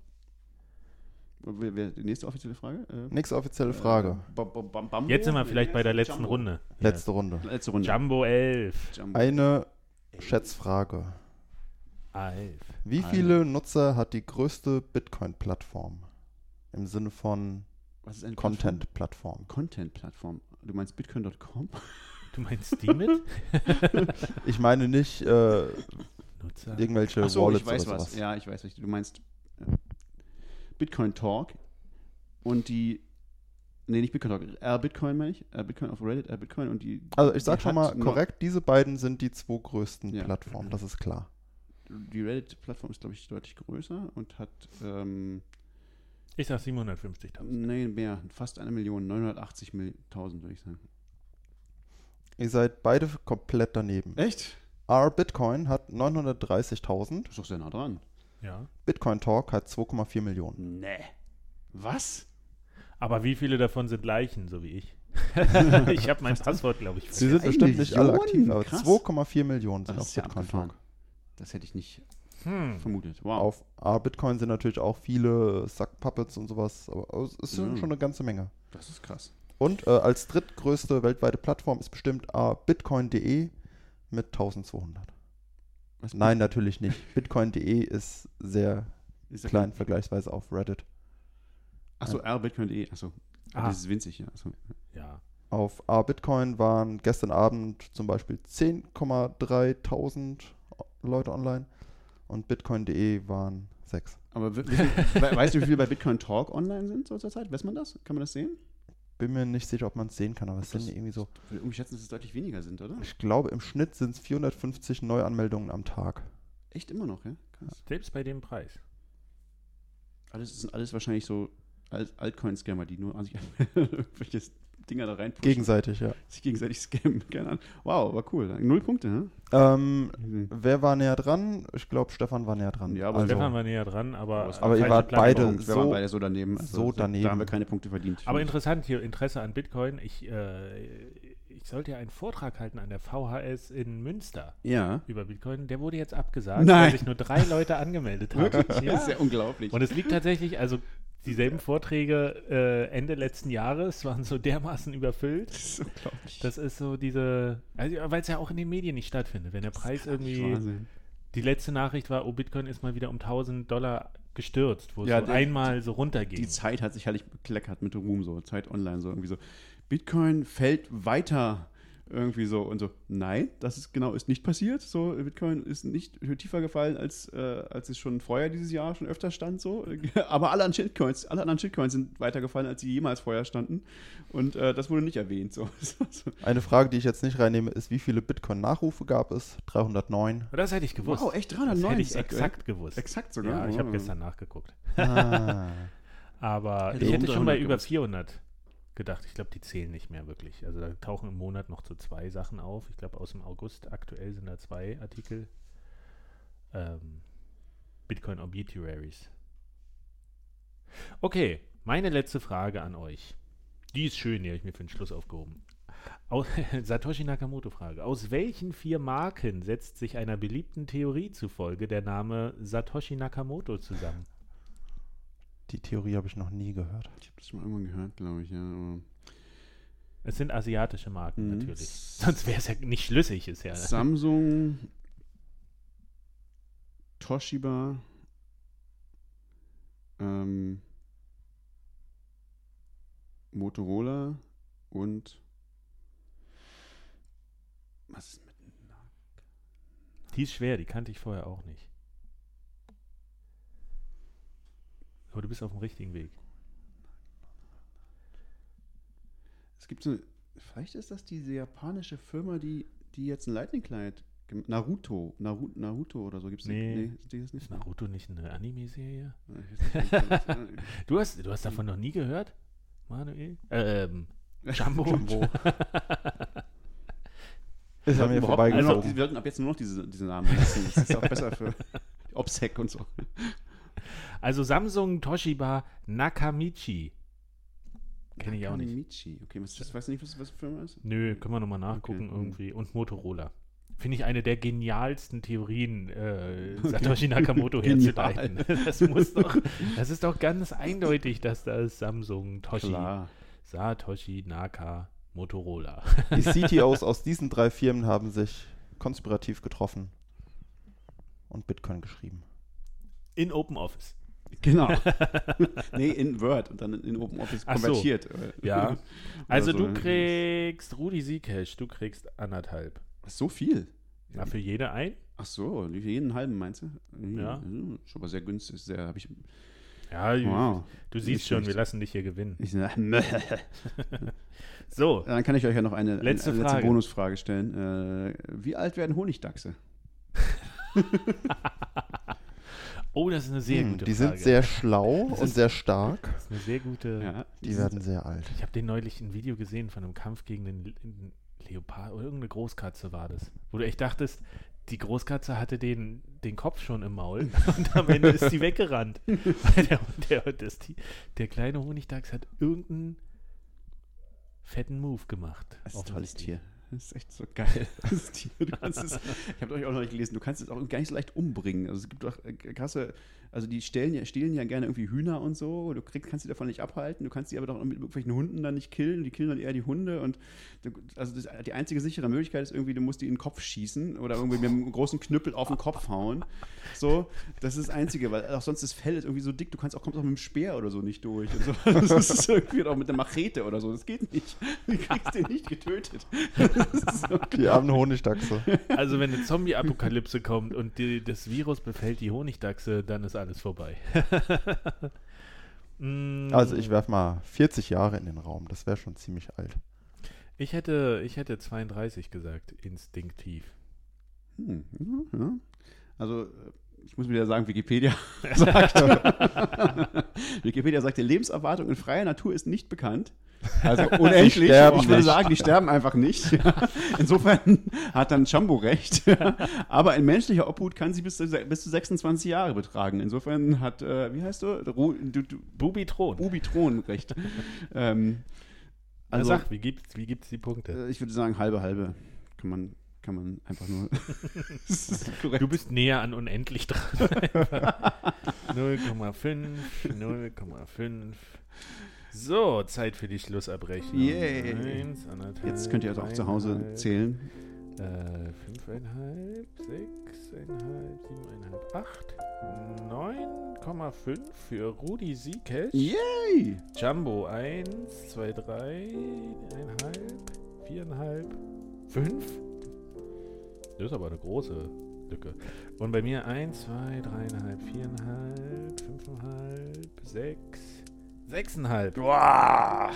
Wer, wer, die nächste offizielle Frage? Äh, Nächste offizielle Frage. Äh, Ba- Ba- Bam- Bambo? Jetzt sind wir vielleicht wie bei der letzten Jumbo. Runde. Letzte Runde. Letzte Runde. Jumbo 11. Jumbo. Eine Schätzfrage. Alf. Wie viele Nutzer hat die größte Bitcoin-Plattform? Im Sinne von Was ist eine Content-Plattform. Plattform? Content-Plattform. Du meinst bitcoin.com? Du meinst die mit? Ich meine nicht äh, Nutzer. irgendwelche Achso, Wallets ich weiß oder was. sowas. Ja, ich weiß was. Du meinst äh, Bitcoin Talk und die. Nee, nicht Bitcoin Talk. R Bitcoin meine ich. R Bitcoin auf Reddit, R Bitcoin und die. Also ich sag die schon mal korrekt, diese beiden sind die zwei größten Ja. Plattformen, das ist klar. Die Reddit-Plattform ist, glaube ich, deutlich größer und hat. Ähm, Ich sag 750.000. nee, mehr. Fast eine Million. 980.000, würde ich sagen. Ihr seid beide komplett daneben. Echt? R Bitcoin hat 930.000, Das ist doch sehr nah dran. Ja. Bitcoin Talk hat 2,4 Millionen. Nee. Was? Aber wie viele davon sind Leichen, so wie ich? ich habe mein Passwort, glaube ich. Sie sind bestimmt nicht alle aktiv, aber Krass. 2,4 Millionen sind Das auf ja Bitcoin abgefahren. Talk. Das hätte ich nicht Hm. vermutet. Wow. Auf R Bitcoin sind natürlich auch viele Suck-Puppets und sowas, aber es ist Ja. schon eine ganze Menge. Das ist krass. Und äh, als drittgrößte weltweite Plattform ist bestimmt äh, bitcoin.de mit 1200. Was Nein, natürlich nicht. Bitcoin.de ist sehr Ist ja klein vergleichsweise auf Reddit. Achso, rbitcoin.de. Achso. Ah. Das ist winzig, ja. Achso. Ja. Auf R Bitcoin waren gestern Abend zum Beispiel 10,3000 Leute online und bitcoin.de waren 6. Aber weißt du, wie viele bei Bitcoin Talk online sind so zur Zeit? Weiß man das? Kann man das sehen? Bin mir nicht sicher, ob man es sehen kann, aber es sind irgendwie so. Ich würde irgendwie schätzen, dass es deutlich weniger sind, oder? Ich glaube, im Schnitt sind es 450 Neuanmeldungen am Tag. Echt immer noch, ja? Krass. Selbst bei dem Preis. Alles das sind alles wahrscheinlich so Alt Altcoin-Scammer, die nur an sich irgendwelche Dinger da rein Gegenseitig, ja. sich gegenseitig scammen. Keine Ahnung. Wow, war cool. Null Punkte, ne? Ähm, Mhm. wer war näher dran? Ich glaube, Stefan war näher dran. Ja, aber also, Stefan war näher dran, aber. Aber aber ihr wart beide Punkt. Wir waren so- beide so daneben. so daneben. Da haben wir keine Punkte verdient. Aber interessant hier, Interesse an Bitcoin. Ich, äh, ich sollte ja einen Vortrag halten an der VHS in Münster Ja. über Bitcoin. Der wurde jetzt abgesagt, Nein. weil sich nur drei Leute angemeldet haben. Das Ja. ist ja unglaublich. Und es liegt tatsächlich, also dieselben Vorträge äh, Ende letzten Jahres waren so dermaßen überfüllt. das ist unglaublich. Das ist so diese, also, weil es ja auch in den Medien nicht stattfindet. Wenn der Preis irgendwie, Wahnsinn. die letzte Nachricht war, oh, Bitcoin ist mal wieder um 1000 Dollar gestürzt, wo es Ja, so der- einmal so runterging. Die Zeit hat sich herrlich bekleckert mit Ruhm, so Zeit online, so irgendwie so. Bitcoin fällt weiter irgendwie so und so. Nein, das ist genau ist nicht passiert. So Bitcoin ist nicht tiefer gefallen als äh, als es schon vorher dieses Jahr schon öfter stand so. Aber alle anderen Shitcoins, alle anderen Shitcoins sind weiter gefallen als sie jemals vorher standen und äh, das wurde nicht erwähnt. So. Eine Frage, die ich jetzt nicht reinnehme, ist, wie viele Bitcoin-Nachrufe gab es? 309. das hätte ich gewusst. Wow, echt das 309? hätte ich exakt gewusst. Exakt sogar. Ja, ich habe gestern nachgeguckt. Ah. Aber Hätte ich hätte schon bei 300 über gewusst. 400 gedacht. Ich glaube, die zählen nicht mehr wirklich. Also da tauchen im Monat noch so zwei Sachen auf. Ich glaube, aus dem August aktuell sind da zwei Artikel. Ähm, Bitcoin Obituaries. Okay, meine letzte Frage an euch. Die ist schön, die habe ich mir für den Schluss aufgehoben. Aus, Satoshi Nakamoto-Frage. Aus welchen vier Marken setzt sich einer beliebten Theorie zufolge der Name Satoshi Nakamoto zusammen? Die Theorie habe ich noch nie gehört. Ich habe das schon mal irgendwann gehört, glaube ich, ja. Aber Es sind asiatische Marken Mhm. natürlich. Sonst wäre es ja nicht schlüssig, ist ja. Samsung, Toshiba, ähm, Motorola und was ist mit Die ist schwer, die kannte ich vorher auch nicht. Aber du bist auf dem richtigen Weg. Es gibt so, vielleicht ist das diese japanische Firma, die, die jetzt ein Lightning Client, Naruto, Naruto, Naruto oder so gibt es Nee. ist die das nicht? Ist Naruto nicht eine Anime-Serie? Du hast, du hast davon noch nie gehört, Manuel? Ähm, Jumbo. Jumbo. Ist Wir überhaupt nur noch, vorbeigezogen. wir sollten ab jetzt nur noch diese, diese Namen lassen. Das ist auch besser für OPSEC und so. Also Samsung, Toshiba, Nakamichi. Kenne ich auch nicht. Nakamichi. Okay, was, das, weißt du nicht, was, was für eine Firma ist? Nö, können wir nochmal nachgucken Okay. irgendwie. Und Motorola. Finde ich eine der genialsten Theorien, äh, Satoshi Nakamoto herzuleiten. Das muss doch, das ist doch ganz eindeutig, dass das Samsung, Toshi, Klar. Satoshi, Naka, Motorola. Die CTOs aus diesen drei Firmen haben sich konspirativ getroffen und Bitcoin geschrieben. In Open Office. Genau. nee, in Word und dann in OpenOffice Ach so. konvertiert. Ja. Also so. du kriegst, Rudi Siekesch, du kriegst anderthalb. So viel? Ja, für jede ein? Ach so, für jeden halben meinst du? Ja. Schon mal sehr günstig. Sehr, hab ich, Ja, wow. du siehst schon, wir lassen dich hier gewinnen. Ich, dann So, kann ich euch ja noch eine, Letzte eine letzte Frage. Bonusfrage stellen. Äh, wie alt werden Honigdachse? oh, das ist eine sehr Hm, gute die Frage. sind sehr schlau Das und ist- sehr stark. das ist eine sehr gute. Ja, Die werden sehr alt. Ich habe den neulich ein Video gesehen von einem Kampf gegen den Leopard oder irgendeine Großkatze war das. Wo du echt dachtest, die Großkatze hatte den, den Kopf schon im Maul und am Ende ist sie weggerannt. Weil der, der, das, die, der kleine Honigdachs hat irgendeinen fetten Move gemacht. Das ist ein tolles. Tier. Das ist echt so geil. Das Tier, du es, ich habe euch auch noch nicht gelesen, du kannst es auch gar nicht so leicht umbringen. Also es gibt auch äh, krasse, also die stehlen ja, stehlen ja gerne irgendwie Hühner und so. Du kriegst, kannst sie davon nicht abhalten, du kannst sie aber doch mit irgendwelchen Hunden dann nicht killen. Die killen dann eher die Hunde und du, also das, die einzige sichere Möglichkeit ist irgendwie, du musst die in den Kopf schießen oder irgendwie mit einem großen Knüppel auf den Kopf hauen. So, das ist das Einzige, weil auch sonst das Fell ist irgendwie so dick, du kannst auch, kommst auch mit dem Speer oder so nicht durch. Und so. Das ist irgendwie auch mit einer Machete oder so, das geht nicht. Du kriegst den nicht getötet. So Die armen Honigdachse. Also wenn eine Zombie-Apokalypse kommt und die, das Virus befällt die Honigdachse, dann ist alles vorbei. Mm, Also ich werfe mal 40 Jahre in den Raum. Das wäre schon ziemlich alt. ich hätte, ich hätte 32 gesagt, instinktiv. Hm. Also, äh, ich muss wieder sagen, Wikipedia sagt, Wikipedia sagt, die Lebenserwartung in freier Natur ist nicht bekannt. Also unendlich. ich würde nicht. sagen, die sterben einfach nicht. Insofern hat dann Jumbo recht. Aber in menschlicher Obhut kann sie bis zu, bis zu 26 Jahre betragen. Insofern hat, äh, wie heißt du? Ru, du, du Bubitron. Ubitron recht. ähm, Also, also, sag, wie gibt's, wie gibt's die Punkte? äh, ich würde sagen, halbe, halbe. Kann man, kann man einfach nur. Du bist näher an unendlich dran. 0,5, 0,5. So, Zeit für die Schlussabrechnung. Yay. Eins, anderthalb, Jetzt könnt ihr also auch zu Hause dreieinhalb, zählen. Äh, fünfeinhalb, sechseinhalb, siebeneinhalb, acht, 9,5 für Rudi Siekesch. Yay! Jumbo 1, 2, 3, 1,5, 4,5, 5. Das ist aber eine große Lücke. Und bei mir 1, 2, 3,5, 4,5, 5,5, 6, 6,5. Boah!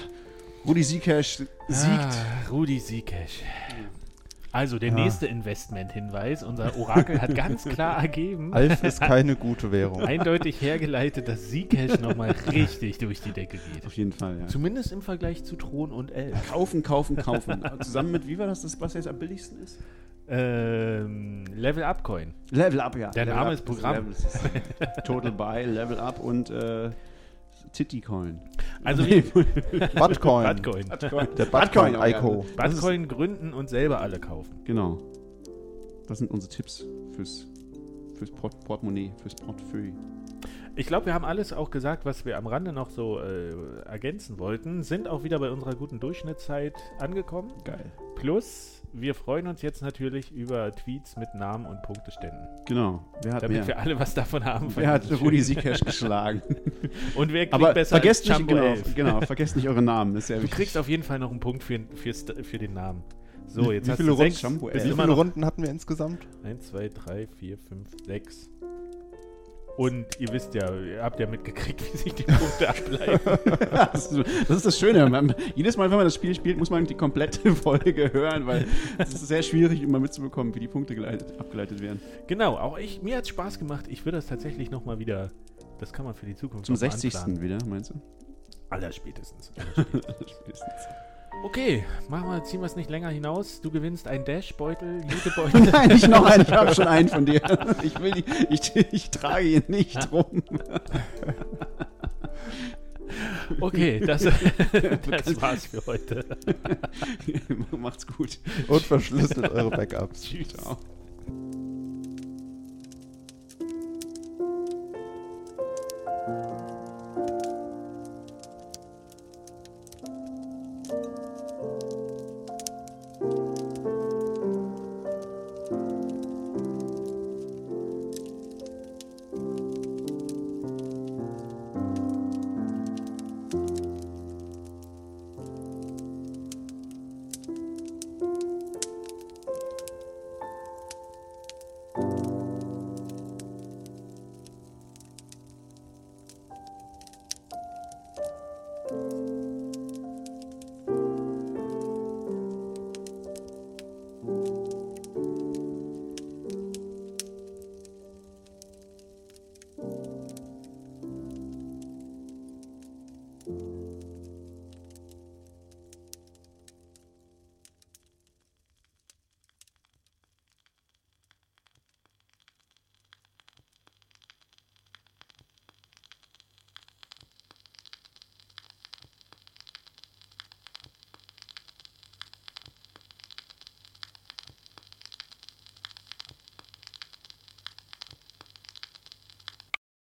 Rudi Siekesch siegt. Ah, Rudi Siekesch. Also der Ja. nächste Investment-Hinweis. Unser Orakel hat ganz klar ergeben, Alf ist keine gute Währung. eindeutig hergeleitet, dass Siekesch nochmal richtig durch die Decke geht. Auf jeden Fall, ja. Zumindest im Vergleich zu Thron und Elf. Kaufen, kaufen, kaufen. Zusammen mit, wie war das, das was jetzt am billigsten ist? Ähm, Level Up Coin. Level Up, ja. Der Level Name Up ist Programm. Level, ist Total Buy, Level Up und äh, Titty-Coin. Also wie Badcoin. Badcoin. Der. Das ist- Badcoin gründen und selber alle kaufen. Genau. Das sind unsere Tipps fürs, fürs Port Portemonnaie, fürs Portefeuille. Ich glaube, wir haben alles auch gesagt, was wir am Rande noch so äh, ergänzen wollten. Sind auch wieder bei unserer guten Durchschnittszeit angekommen. Geil. Plus, wir freuen uns jetzt natürlich über Tweets mit Namen und Punkteständen. Genau. Wer hat, Damit mehr? wir alle was davon haben. wer hat Rudi Sikash geschlagen? Und wer kriegt Aber besser vergesst als nicht, genau, 11? genau, vergesst nicht eure Namen. Das ist sehr Du wichtig. kriegst auf jeden Fall noch einen Punkt für, fürs, für den Namen. So, Wie- jetzt wie hast viele du Runden- sechs. Wie viele Runden hatten wir insgesamt? 1, 2, 3, 4, 5, 6. Und ihr wisst ja, ihr habt ja mitgekriegt, wie sich die Punkte ableiten. das, ist, das ist das Schöne. Man, jedes Mal, wenn man das Spiel spielt, muss man die komplette Folge hören, weil es ist sehr schwierig, immer mitzubekommen, wie die Punkte geleitet, abgeleitet werden. genau, auch ich, mir hat es Spaß gemacht. Ich würde das tatsächlich nochmal wieder, das kann man für die Zukunft Zum noch mal 60. anplanen. wieder, meinst du? Aller spätestens. Okay, machen wir, ziehen wir es nicht länger hinaus. Du gewinnst einen Dashbeutel, Jutebeutel. Nein, nicht noch einen, ich habe schon einen von dir. Ich will die, ich, ich trage ihn nicht rum. Okay, das, das war's für heute. Macht's gut. Und verschlüsselt eure Backups. Tschüss. Ciao.